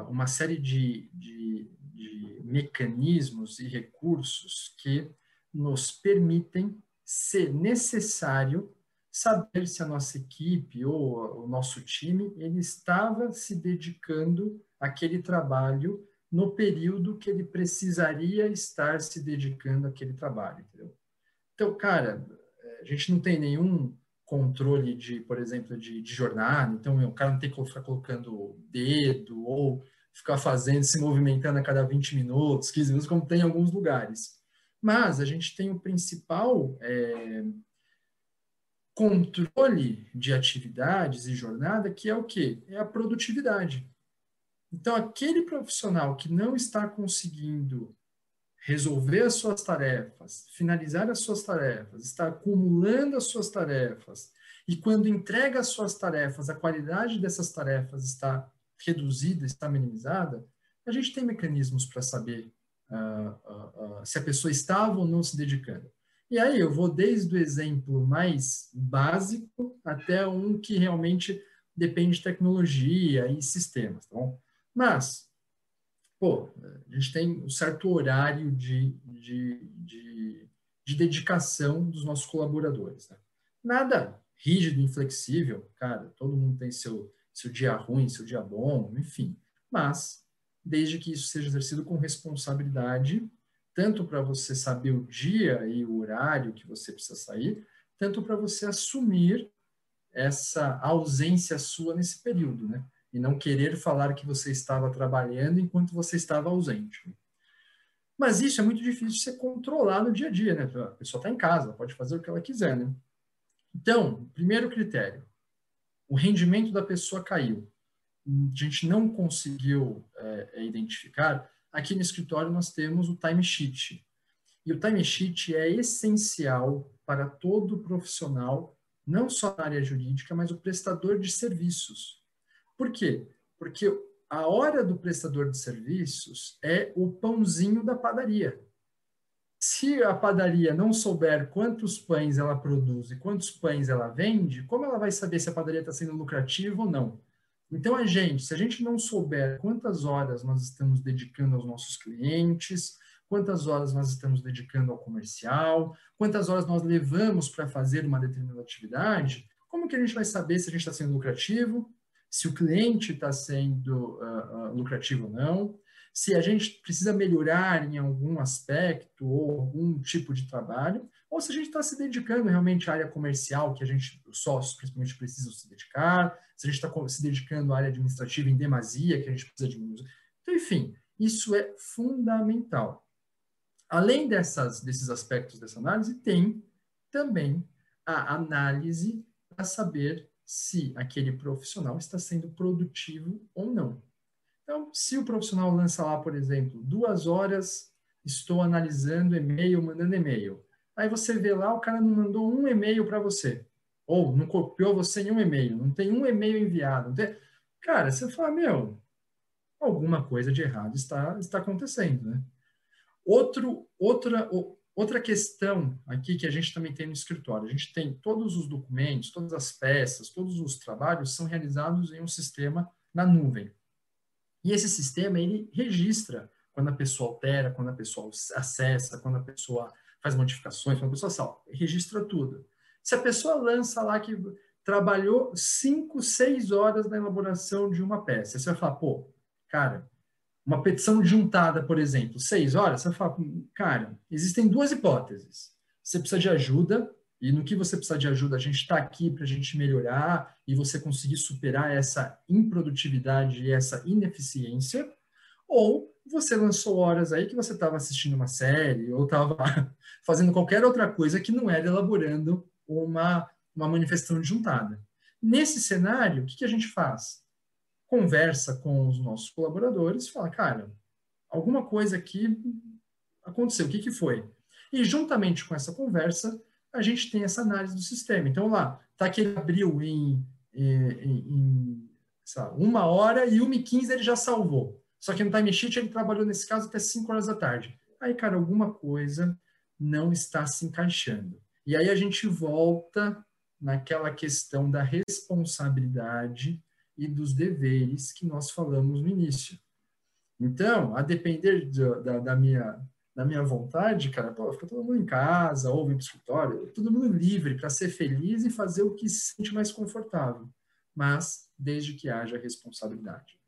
uma série de, de, de mecanismos e recursos que nos permitem, se necessário, saber se a nossa equipe ou o nosso time ele estava se dedicando àquele trabalho no período que ele precisaria estar se dedicando àquele trabalho, entendeu? Então, cara, a gente não tem nenhum controle de, por exemplo, de, de jornada, então o cara não tem que ficar colocando dedo ou ficar fazendo, se movimentando a cada 20 minutos, 15 minutos, como tem em alguns lugares. Mas a gente tem o principal é, controle de atividades e jornada, que é o quê? É a produtividade. Então, aquele profissional que não está conseguindo resolver as suas tarefas, finalizar as suas tarefas, está acumulando as suas tarefas, e quando entrega as suas tarefas, a qualidade dessas tarefas está reduzida, está minimizada, a gente tem mecanismos para saber uh, uh, uh, se a pessoa estava ou não se dedicando. E aí eu vou desde o exemplo mais básico até um que realmente depende de tecnologia e sistemas, tá bom? Mas, pô, a gente tem um certo horário de, de, de, de dedicação dos nossos colaboradores. Né? Nada rígido, inflexível, cara, todo mundo tem seu, seu dia ruim, seu dia bom, enfim. Mas, desde que isso seja exercido com responsabilidade tanto para você saber o dia e o horário que você precisa sair, tanto para você assumir essa ausência sua nesse período, né? E não querer falar que você estava trabalhando enquanto você estava ausente. Mas isso é muito difícil de ser controlado no dia a dia, né? A pessoa está em casa, pode fazer o que ela quiser, né? Então, primeiro critério, o rendimento da pessoa caiu. A gente não conseguiu é, identificar Aqui no escritório nós temos o timesheet. E o timesheet é essencial para todo profissional, não só na área jurídica, mas o prestador de serviços. Por quê? Porque a hora do prestador de serviços é o pãozinho da padaria. Se a padaria não souber quantos pães ela produz e quantos pães ela vende, como ela vai saber se a padaria está sendo lucrativa ou não? Então, a gente, se a gente não souber quantas horas nós estamos dedicando aos nossos clientes, quantas horas nós estamos dedicando ao comercial, quantas horas nós levamos para fazer uma determinada atividade, como que a gente vai saber se a gente está sendo lucrativo, se o cliente está sendo uh, uh, lucrativo ou não, se a gente precisa melhorar em algum aspecto ou algum tipo de trabalho, ou se a gente está se dedicando realmente à área comercial, que a gente, os sócios principalmente precisam se dedicar, se a gente está se dedicando à área administrativa em demasia, que a gente precisa diminuir. Então, enfim, isso é fundamental. Além dessas, desses aspectos dessa análise, tem também a análise para saber se aquele profissional está sendo produtivo ou não. Então, se o profissional lança lá, por exemplo, duas horas, estou analisando e-mail, mandando e-mail. Aí você vê lá, o cara não mandou um e-mail para você. Ou não copiou você em um e-mail, não tem um e-mail enviado. Tem... Cara, você fala, meu, alguma coisa de errado está, está acontecendo, né? Outro, outra, outra questão aqui que a gente também tem no escritório, a gente tem todos os documentos, todas as peças, todos os trabalhos são realizados em um sistema na nuvem. E esse sistema, ele registra quando a pessoa altera, quando a pessoa acessa, quando a pessoa faz modificações, pessoa salva, registra tudo. Se a pessoa lança lá que trabalhou 5, 6 horas na elaboração de uma peça, você vai falar, pô, cara, uma petição juntada, por exemplo, seis horas, você fala, cara, existem duas hipóteses. Você precisa de ajuda, e no que você precisa de ajuda, a gente está aqui para a gente melhorar e você conseguir superar essa improdutividade e essa ineficiência, ou você lançou horas aí que você estava assistindo uma série ou estava fazendo qualquer outra coisa que não era elaborando uma, uma manifestação juntada. Nesse cenário, o que, que a gente faz? Conversa com os nossos colaboradores, fala, cara, alguma coisa aqui aconteceu, o que, que foi? E juntamente com essa conversa, a gente tem essa análise do sistema. Então, lá, tá que ele abriu em, em, em sabe, uma hora e uma e quinze ele já salvou. Só que no time sheet ele trabalhou nesse caso até 5 horas da tarde. Aí, cara, alguma coisa não está se encaixando. E aí a gente volta naquela questão da responsabilidade e dos deveres que nós falamos no início. Então, a depender da, da, minha, da minha vontade, cara, pô, fica todo mundo em casa, ou vem para o escritório, todo mundo livre para ser feliz e fazer o que se sente mais confortável, mas desde que haja responsabilidade.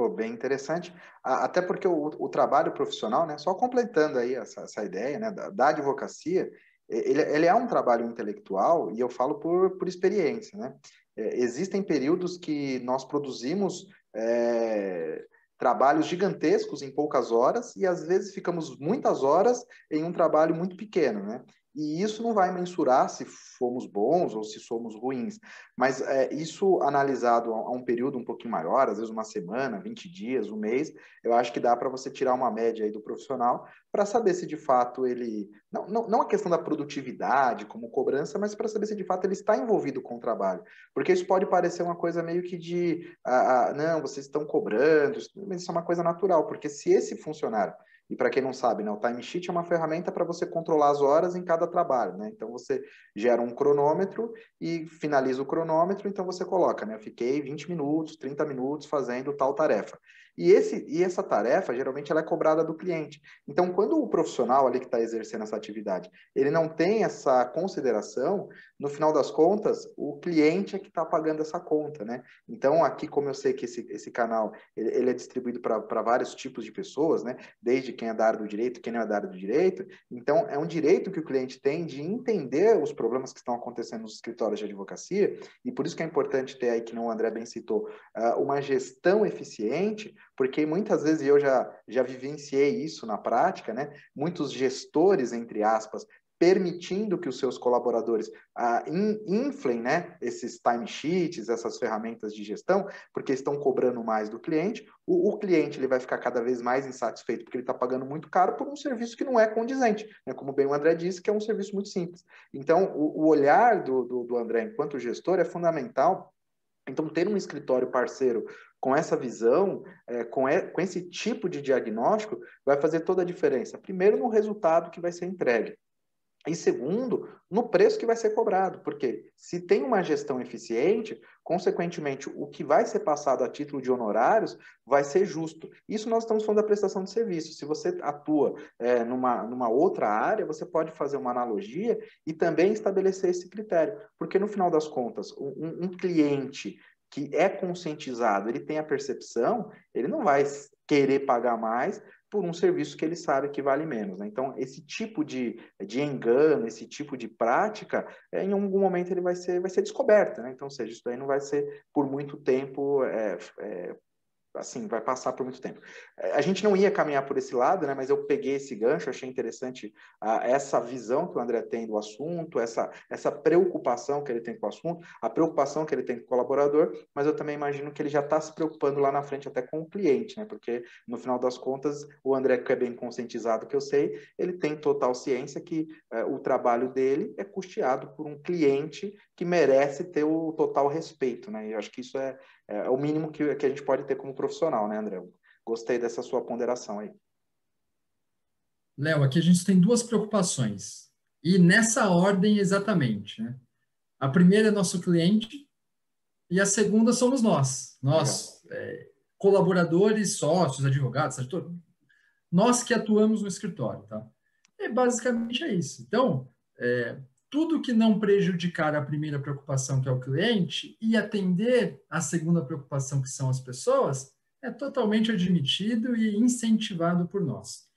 Pô, bem interessante. Até porque o, o trabalho profissional, né, só completando aí essa, essa ideia né, da, da advocacia, ele, ele, é um trabalho intelectual e eu falo por, por experiência. Né? É, existem períodos que nós produzimos é, trabalhos gigantescos em poucas horas e às vezes ficamos muitas horas em um trabalho muito pequeno. Né? E isso não vai mensurar se fomos bons ou se somos ruins, mas é, isso analisado a um período um pouquinho maior, às vezes uma semana, 20 dias, um mês, eu acho que dá para você tirar uma média aí do profissional para saber se de fato ele. Não, não, não a questão da produtividade como cobrança, mas para saber se de fato ele está envolvido com o trabalho. Porque isso pode parecer uma coisa meio que de. Ah, ah, não, vocês estão cobrando, mas isso é uma coisa natural, porque se esse funcionário e para quem não sabe, né, o timesheet é uma ferramenta para você controlar as horas em cada trabalho. Né? Então você gera um cronômetro e finaliza o cronômetro, então você coloca, né? Eu fiquei 20 minutos, 30 minutos fazendo tal tarefa. E, esse, e essa tarefa, geralmente, ela é cobrada do cliente. Então, quando o profissional ali que está exercendo essa atividade, ele não tem essa consideração, no final das contas, o cliente é que está pagando essa conta, né? Então, aqui, como eu sei que esse, esse canal, ele, ele é distribuído para vários tipos de pessoas, né? Desde quem é da área do direito, quem não é da área do direito. Então, é um direito que o cliente tem de entender os problemas que estão acontecendo nos escritórios de advocacia, e por isso que é importante ter aí, que não o André bem citou, ah, uma gestão eficiente, porque muitas vezes eu já, já vivenciei isso na prática, né? Muitos gestores, entre aspas, permitindo que os seus colaboradores ah, inflem né, esses timesheets, essas ferramentas de gestão, porque estão cobrando mais do cliente. O, o cliente ele vai ficar cada vez mais insatisfeito porque ele está pagando muito caro por um serviço que não é condizente, né, como bem o André disse, que é um serviço muito simples. Então, o, o olhar do, do, do André enquanto gestor é fundamental então, ter um escritório parceiro com essa visão, é, com, e, com esse tipo de diagnóstico, vai fazer toda a diferença. Primeiro, no resultado que vai ser entregue. E segundo, no preço que vai ser cobrado, porque se tem uma gestão eficiente, consequentemente, o que vai ser passado a título de honorários vai ser justo. Isso nós estamos falando da prestação de serviço. Se você atua é, numa, numa outra área, você pode fazer uma analogia e também estabelecer esse critério, porque no final das contas, um, um cliente que é conscientizado, ele tem a percepção, ele não vai querer pagar mais por um serviço que ele sabe que vale menos. Né? Então, esse tipo de, de engano, esse tipo de prática, é, em algum momento ele vai ser, vai ser descoberto. Né? Então, ou seja, isso daí não vai ser por muito tempo é, é, assim, vai passar por muito tempo. É, a gente não ia caminhar por esse lado, né, mas eu peguei esse gancho, achei interessante uh, essa visão que o André tem do assunto, essa, essa preocupação que ele tem com o assunto, a preocupação que ele tem com o colaborador, mas eu também imagino que ele já está se preocupando lá na frente até com o cliente, né, porque no final das contas, o André, que é bem conscientizado, que eu sei, ele tem total ciência que uh, o trabalho dele é custeado por um cliente que merece ter o total respeito, né, e eu acho que isso é, é, o mínimo que, que a gente pode ter como profissional, né, André? Gostei dessa sua ponderação aí. Léo, aqui a gente tem duas preocupações. E nessa ordem exatamente. Né? A primeira é nosso cliente e a segunda somos nós. Nós, é, colaboradores, sócios, advogados, editor, nós que atuamos no escritório. Tá? E basicamente é isso. Então, é, tudo que não prejudicar a primeira preocupação, que é o cliente, e atender a segunda preocupação, que são as pessoas, é totalmente admitido e incentivado por nós.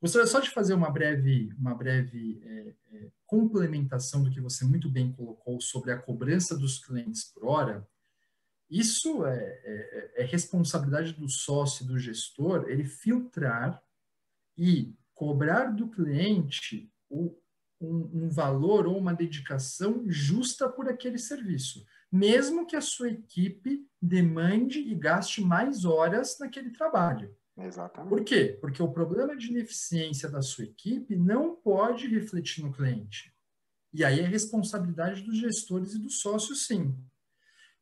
Gostaria só de fazer uma breve, uma breve é, é, complementação do que você muito bem colocou sobre a cobrança dos clientes por hora. Isso é, é, é responsabilidade do sócio do gestor, ele filtrar e cobrar do cliente o, um, um valor ou uma dedicação justa por aquele serviço, mesmo que a sua equipe demande e gaste mais horas naquele trabalho. Exatamente. Por quê? Porque o problema de ineficiência da sua equipe não pode refletir no cliente. E aí é responsabilidade dos gestores e dos sócios, sim.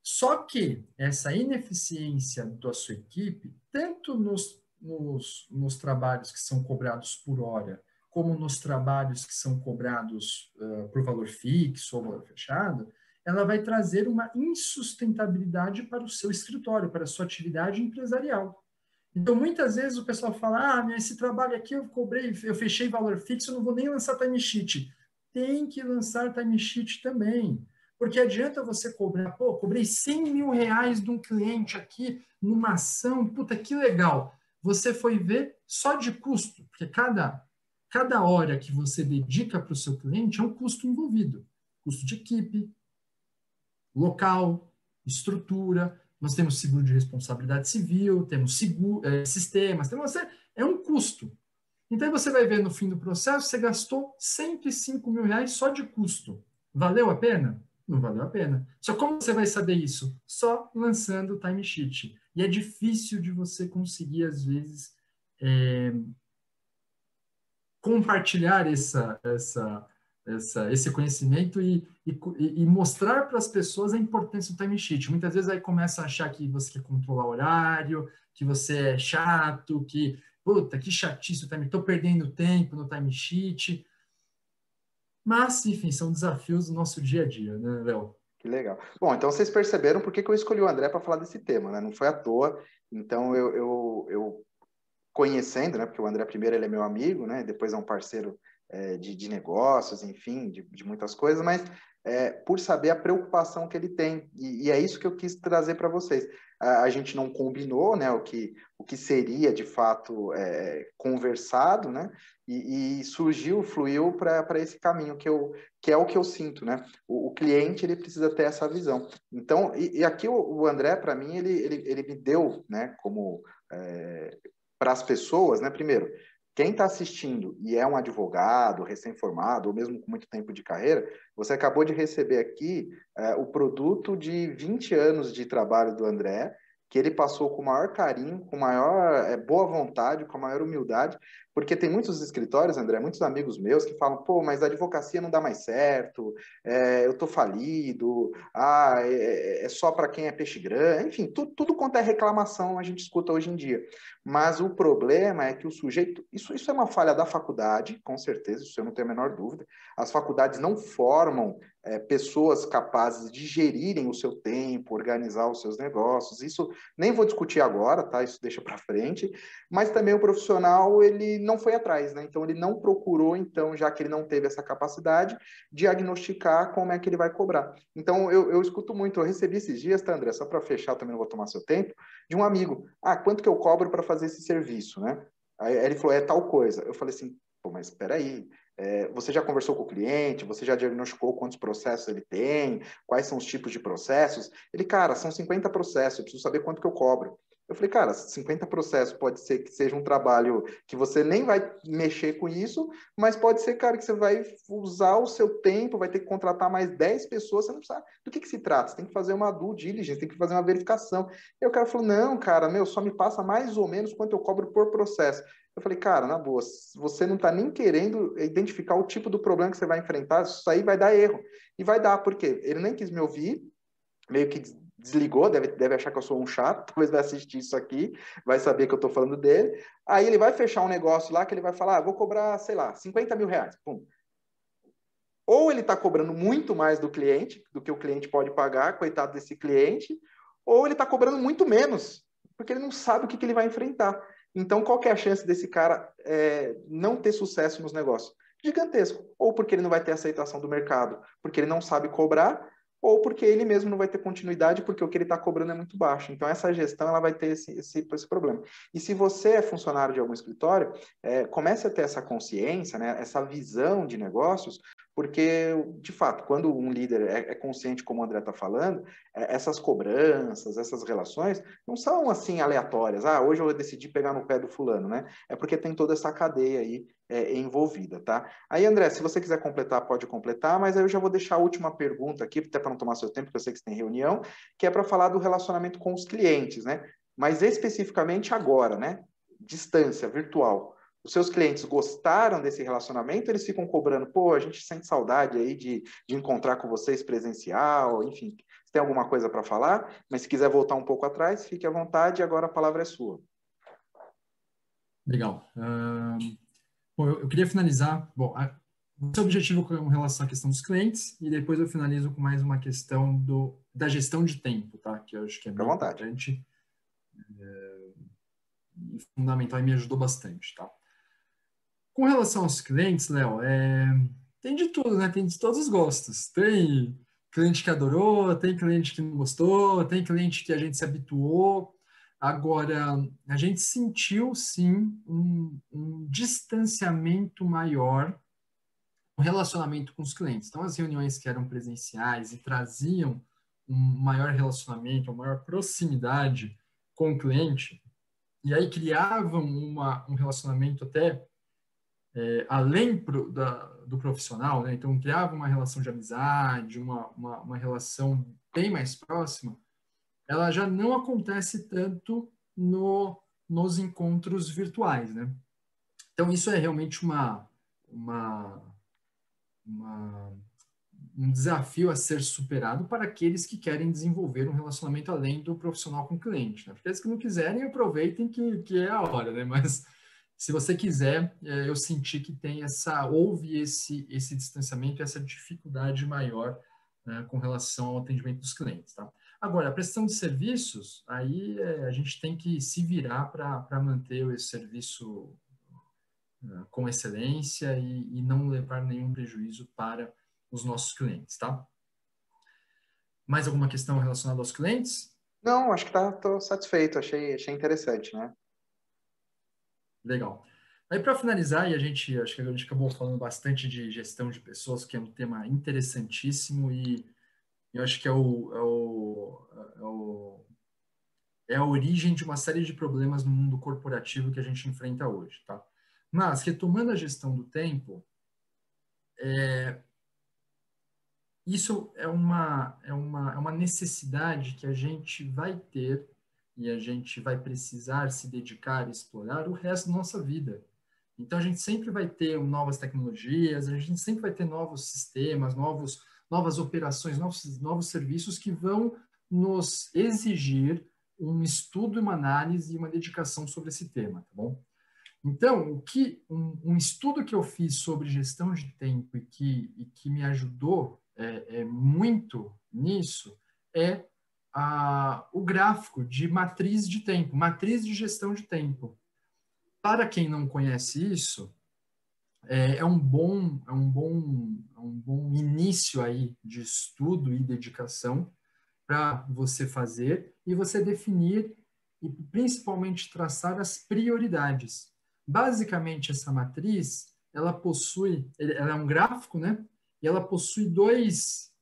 Só que essa ineficiência da sua equipe, tanto nos, nos, nos trabalhos que são cobrados por hora, como nos trabalhos que são cobrados uh, por valor fixo ou valor fechado, ela vai trazer uma insustentabilidade para o seu escritório, para a sua atividade empresarial. Então, muitas vezes o pessoal fala: ah, esse trabalho aqui eu cobrei, eu fechei valor fixo, eu não vou nem lançar timesheet. Tem que lançar timesheet também. Porque adianta você cobrar, pô, cobrei 100 mil reais de um cliente aqui numa ação, puta, que legal. Você foi ver só de custo, porque cada, cada hora que você dedica para o seu cliente é um custo envolvido. Custo de equipe, local, estrutura, nós temos seguro de responsabilidade civil, temos seguro, é, sistemas, temos, é um custo. Então você vai ver no fim do processo, você gastou 105 mil reais só de custo. Valeu a pena? Não valeu a pena. Só como você vai saber isso? Só lançando o timesheet. E é difícil de você conseguir, às vezes, é, compartilhar essa, essa, essa, esse conhecimento e, e, e mostrar para as pessoas a importância do timesheet. Muitas vezes aí começa a achar que você quer controlar o horário, que você é chato, que, puta, que chatice o time, estou perdendo tempo no timesheet. Mas, enfim, são desafios do nosso dia a dia, né, Léo? Que legal. Bom, então vocês perceberam por que, que eu escolhi o André para falar desse tema, né? Não foi à toa. Então, eu, eu, eu conhecendo, né? Porque o André, primeiro, ele é meu amigo, né? Depois é um parceiro é, de, de, negócios, enfim, de, de muitas coisas, mas é, por saber a preocupação que ele tem. E, e é isso que eu quis trazer para vocês. A, a, gente não combinou né, o, que, o que seria de fato é, conversado, né? E, e surgiu, fluiu para esse caminho que, eu, que é o que eu sinto, né? O, o cliente ele precisa ter essa visão. Então, e, e aqui o, o André, para mim, ele, ele, ele me deu, né, como é, para as pessoas, né? Primeiro, quem está assistindo e é um advogado recém-formado, ou mesmo com muito tempo de carreira, você acabou de receber aqui é, o produto de 20 anos de trabalho do André, que ele passou com o maior carinho, com maior é, boa vontade, com a maior humildade, porque tem muitos escritórios, André, muitos amigos meus que falam, pô, mas a advocacia não dá mais certo, é, eu tô falido, ah, é, é, é só para quem é peixe grande, enfim, tudo, tudo quanto é reclamação a gente escuta hoje em dia. Mas o problema é que o sujeito, isso, isso é uma falha da faculdade, com certeza, isso eu não tenho a menor dúvida, as faculdades não formam é, pessoas capazes de gerirem o seu tempo, organizar os seus negócios. Isso nem vou discutir agora, tá? Isso deixa para frente. Mas também o profissional ele não foi atrás, né? Então ele não procurou, então já que ele não teve essa capacidade, diagnosticar como é que ele vai cobrar. Então eu, eu escuto muito. Eu recebi esses dias, tá, André? Só para fechar, também não vou tomar seu tempo, de um amigo. Ah, quanto que eu cobro para fazer esse serviço, né? Aí ele falou é tal coisa. Eu falei assim, pô, mas espera aí é, você já conversou com o cliente? Você já diagnosticou quantos processos ele tem? Quais são os tipos de processos? Ele, cara, são 50 processos, eu preciso saber quanto que eu cobro. Eu falei, cara, 50 processos pode ser que seja um trabalho que você nem vai mexer com isso, mas pode ser, cara, que você vai usar o seu tempo, vai ter que contratar mais 10 pessoas, você não sabe do que, que se trata, você tem que fazer uma due diligence, tem que fazer uma verificação. E o cara falou, não, cara, meu, só me passa mais ou menos quanto eu cobro por processo. Eu falei, cara, na boa, você não está nem querendo identificar o tipo do problema que você vai enfrentar, isso aí vai dar erro. E vai dar, porque ele nem quis me ouvir, meio que desligou, deve, deve achar que eu sou um chato, talvez vai assistir isso aqui, vai saber que eu estou falando dele. Aí ele vai fechar um negócio lá que ele vai falar, ah, vou cobrar, sei lá, 50 mil reais. Pum. Ou ele está cobrando muito mais do cliente, do que o cliente pode pagar, coitado desse cliente, ou ele está cobrando muito menos, porque ele não sabe o que, que ele vai enfrentar. Então, qual é a chance desse cara é, não ter sucesso nos negócios? Gigantesco. Ou porque ele não vai ter aceitação do mercado, porque ele não sabe cobrar, ou porque ele mesmo não vai ter continuidade porque o que ele está cobrando é muito baixo. Então, essa gestão ela vai ter esse, esse, esse problema. E se você é funcionário de algum escritório, é, comece a ter essa consciência, né, essa visão de negócios, porque, de fato, quando um líder é, é consciente, como o André está falando, é, essas cobranças, essas relações, não são assim aleatórias. Ah, hoje eu decidi pegar no pé do fulano, né? É porque tem toda essa cadeia aí é, envolvida, tá? Aí, André, se você quiser completar, pode completar, mas aí eu já vou deixar a última pergunta aqui, até para não tomar seu tempo, porque eu sei que você tem reunião, que é para falar do relacionamento com os clientes, né? Mas especificamente agora, né? Distância, virtual. Os seus clientes gostaram desse relacionamento, eles ficam cobrando, pô, a gente sente saudade aí de, de encontrar com vocês presencial, enfim. Você tem alguma coisa para falar? Mas se quiser voltar um pouco atrás, fique à vontade, agora a palavra é sua. Legal. Uh Bom, eu, eu queria finalizar. Bom, a, o seu objetivo com relação à questão dos clientes e depois eu finalizo com mais uma questão do, da gestão de tempo, tá? Que eu acho que é muito importante é, fundamental e me ajudou bastante, tá? Com relação aos clientes, Léo, é, tem de tudo, né? Tem de todos os gostos. Tem cliente que adorou, tem cliente que não gostou, tem cliente que a gente se habituou. Agora, a gente sentiu sim um, um distanciamento maior no relacionamento com os clientes. Então, as reuniões que eram presenciais e traziam um maior relacionamento, uma maior proximidade com o cliente, e aí criavam uma, um relacionamento até é, além pro, da, do profissional, né? então criavam uma relação de amizade, uma, uma, uma relação bem mais próxima, ela já não acontece tanto no, nos encontros virtuais, né? Então, isso é realmente uma, uma, uma, um desafio a ser superado para aqueles que querem desenvolver um relacionamento além do profissional com o cliente. Né? Porque aqueles que não quiserem, aproveitem que, que é a hora, né? Mas se você quiser, é, eu senti que tem essa, houve esse, esse distanciamento, essa dificuldade maior né, com relação ao atendimento dos clientes, tá? Agora, a prestação de serviços, aí é, a gente tem que se virar para manter esse serviço uh, com excelência e, e, não levar nenhum prejuízo para os nossos clientes, tá? Mais alguma questão relacionada aos clientes? Não, acho que tá, tô satisfeito, achei, achei interessante, né? Legal. Aí, para finalizar, e a gente, acho que a gente acabou falando bastante de gestão de pessoas, que é um tema interessantíssimo e eu acho que é o, é o, é o, é a origem de uma série de problemas no mundo corporativo que a gente enfrenta hoje, tá? Mas, retomando a gestão do tempo, é, isso é uma, é, uma, é uma necessidade que a gente vai ter e a gente vai precisar se dedicar e explorar o resto da nossa vida. Então, a gente sempre vai ter novas tecnologias, a gente sempre vai ter novos sistemas, novos novas operações, novos, novos serviços que vão nos exigir um estudo, uma análise e uma dedicação sobre esse tema, tá bom? Então, o que um, um estudo que eu fiz sobre gestão de tempo e que, e que me ajudou é, é muito nisso é a, o gráfico de matriz de tempo, matriz de gestão de tempo. Para quem não conhece isso, é, é, um bom é um bom é um bom início aí de estudo e dedicação para você fazer e você definir e principalmente traçar as prioridades. Basicamente essa matriz ela possui ela é um gráfico, né? E ela possui dois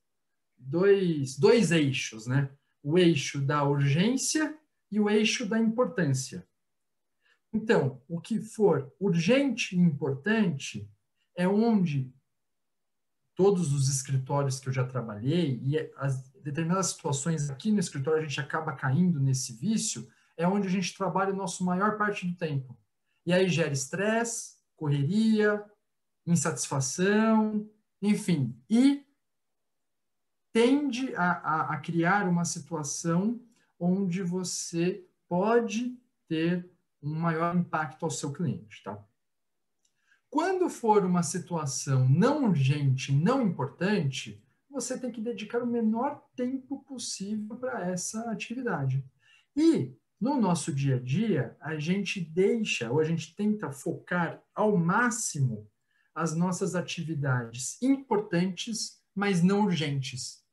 dois dois eixos, né? O eixo da urgência e o eixo da importância. Então, o que for urgente e importante é onde todos os escritórios que eu já trabalhei e as determinadas situações aqui no escritório a gente acaba caindo nesse vício, é onde a gente trabalha a nossa maior parte do tempo. E aí gera estresse, correria, insatisfação, enfim, e tende a, a, a criar uma situação onde você pode ter um maior impacto ao seu cliente, tá? Quando for uma situação não urgente, não importante, você tem que dedicar o menor tempo possível para essa atividade. E no nosso dia a dia, a gente deixa ou a gente tenta focar ao máximo as nossas atividades importantes, mas não urgentes.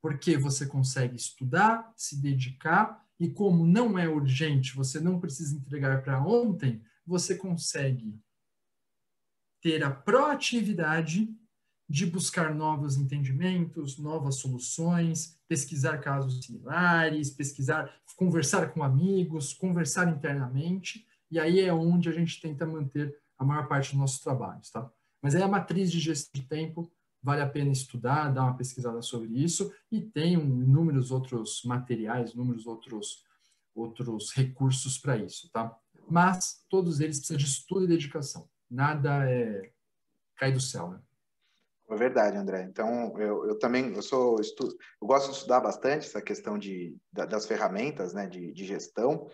Porque você consegue estudar, se dedicar, e como não é urgente, você não precisa entregar para ontem, você consegue ter a proatividade de buscar novos entendimentos, novas soluções, pesquisar casos similares, pesquisar, conversar com amigos, conversar internamente, e aí é onde a gente tenta manter a maior parte dos nossos trabalhos, tá? Mas aí a matriz de gestão de tempo vale a pena estudar, dar uma pesquisada sobre isso e tem inúmeros outros materiais, inúmeros outros outros recursos para isso, tá? Mas todos eles precisam de estudo e dedicação. Nada é cai do céu, né? É verdade, André. Então, eu, eu também eu sou estu... eu gosto de estudar bastante essa questão de, das ferramentas né, de, de gestão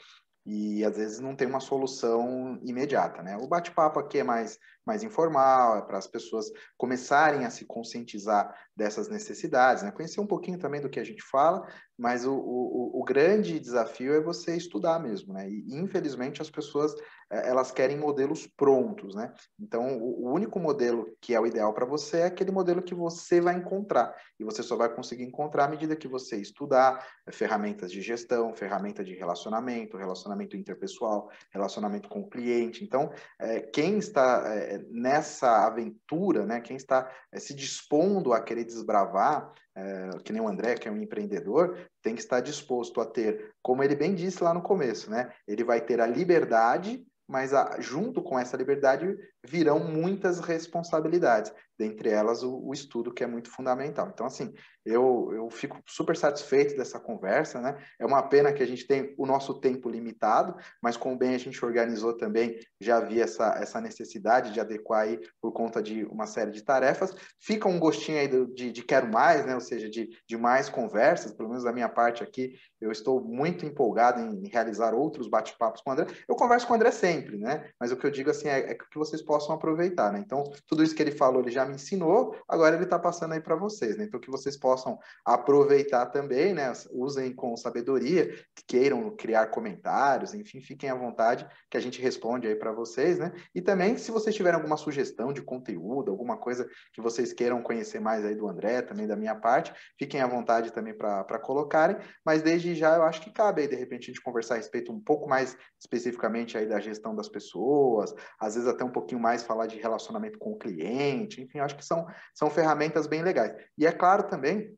e às vezes não tem uma solução imediata, né? O bate-papo aqui é mais, mais informal, é para as pessoas começarem a se conscientizar dessas necessidades, né? Conhecer um pouquinho também do que a gente fala, mas o, o, o grande desafio é você estudar mesmo, né? E infelizmente as pessoas é, elas querem modelos prontos, né? Então, o, único modelo que é o ideal para você é aquele modelo que você vai encontrar. E você só vai conseguir encontrar à medida que você estudar é, ferramentas de gestão, ferramenta de relacionamento, relacionamento interpessoal, relacionamento com o cliente. Então, é, quem está é, nessa aventura, né? Quem está é, se dispondo a querer desbravar, é, que nem o André, que é um empreendedor, tem que estar disposto a ter, como ele bem disse lá no começo, né? Ele vai ter a liberdade mas a, junto com essa liberdade virão muitas responsabilidades, dentre elas o, o, estudo, que é muito fundamental. Então, assim, eu, eu fico super satisfeito dessa conversa, né? É uma pena que a gente tem o nosso tempo limitado, mas como bem a gente organizou também, já havia essa, essa necessidade de adequar aí por conta de uma série de tarefas. Fica um gostinho aí de, de, de quero mais, né? Ou seja, de, de mais conversas, pelo menos da minha parte aqui, eu estou muito empolgado em realizar outros bate-papos com o André. Eu converso com o André sempre, né? Mas o que eu digo assim é, é que vocês possam aproveitar, né? Então, tudo isso que ele falou, ele já me ensinou, agora ele está passando aí para vocês, né? Então, que vocês possam aproveitar também, né? Usem com sabedoria, que queiram criar comentários, enfim, fiquem à vontade, que a gente responde aí para vocês, né? E também, se vocês tiverem alguma sugestão de conteúdo, alguma coisa que vocês queiram conhecer mais aí do André, também da minha parte, fiquem à vontade também para colocarem, mas desde já eu acho que cabe aí, de repente, a gente conversar a respeito um pouco mais especificamente aí da gestão das pessoas, às vezes até um pouquinho mais falar de relacionamento com o cliente, enfim, acho que são, são ferramentas bem legais. E é claro também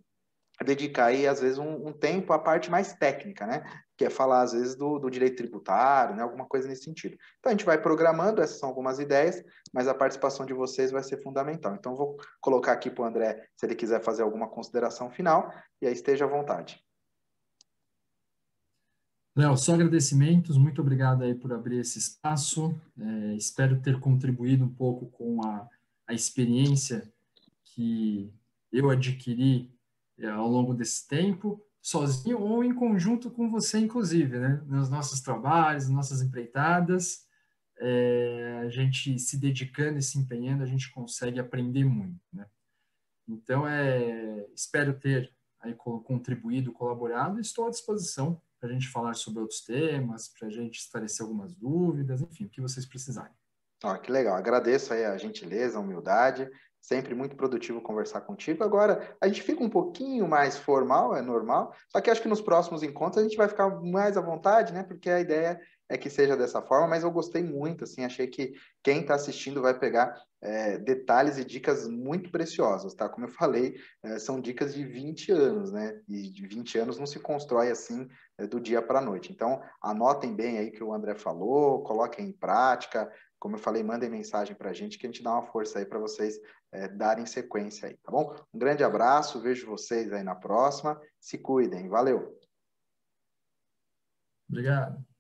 dedicar aí, às vezes, um, um, tempo à parte mais técnica, né? Que é falar, às vezes, do, do, direito tributário, né? Alguma coisa nesse sentido. Então, a gente vai programando, essas são algumas ideias, mas a participação de vocês vai ser fundamental. Então, vou colocar aqui para o André, se ele quiser fazer alguma consideração final, e aí esteja à vontade. Léo, só agradecimentos, muito obrigado aí por abrir esse espaço. É, espero ter contribuído um pouco com a, a experiência que eu adquiri é, ao longo desse tempo, sozinho ou em conjunto com você, inclusive, né? Nos nossos trabalhos, nossas empreitadas, é, a gente se dedicando e se empenhando, a gente consegue aprender muito, né? Então, é, espero ter aí contribuído, colaborado, estou à disposição para a gente falar sobre outros temas, para a gente esclarecer algumas dúvidas, enfim, o que vocês precisarem. Ah, que legal, agradeço aí a gentileza, a humildade, sempre muito produtivo conversar contigo. Agora, a gente fica um pouquinho mais formal, é normal, só que acho que nos próximos encontros a gente vai ficar mais à vontade, né, porque a ideia é que seja dessa forma, mas eu gostei muito, assim, achei que quem está assistindo vai pegar é, detalhes e dicas muito preciosas, tá? Como eu falei, é, são dicas de 20 anos, né? E de 20 anos não se constrói assim é, do dia para a noite. Então, anotem bem aí que o André falou, coloquem em prática, como eu falei, mandem mensagem para a gente que a gente dá uma força aí para vocês é, darem sequência aí, tá bom? Um grande abraço, vejo vocês aí na próxima, se cuidem, valeu! Obrigado.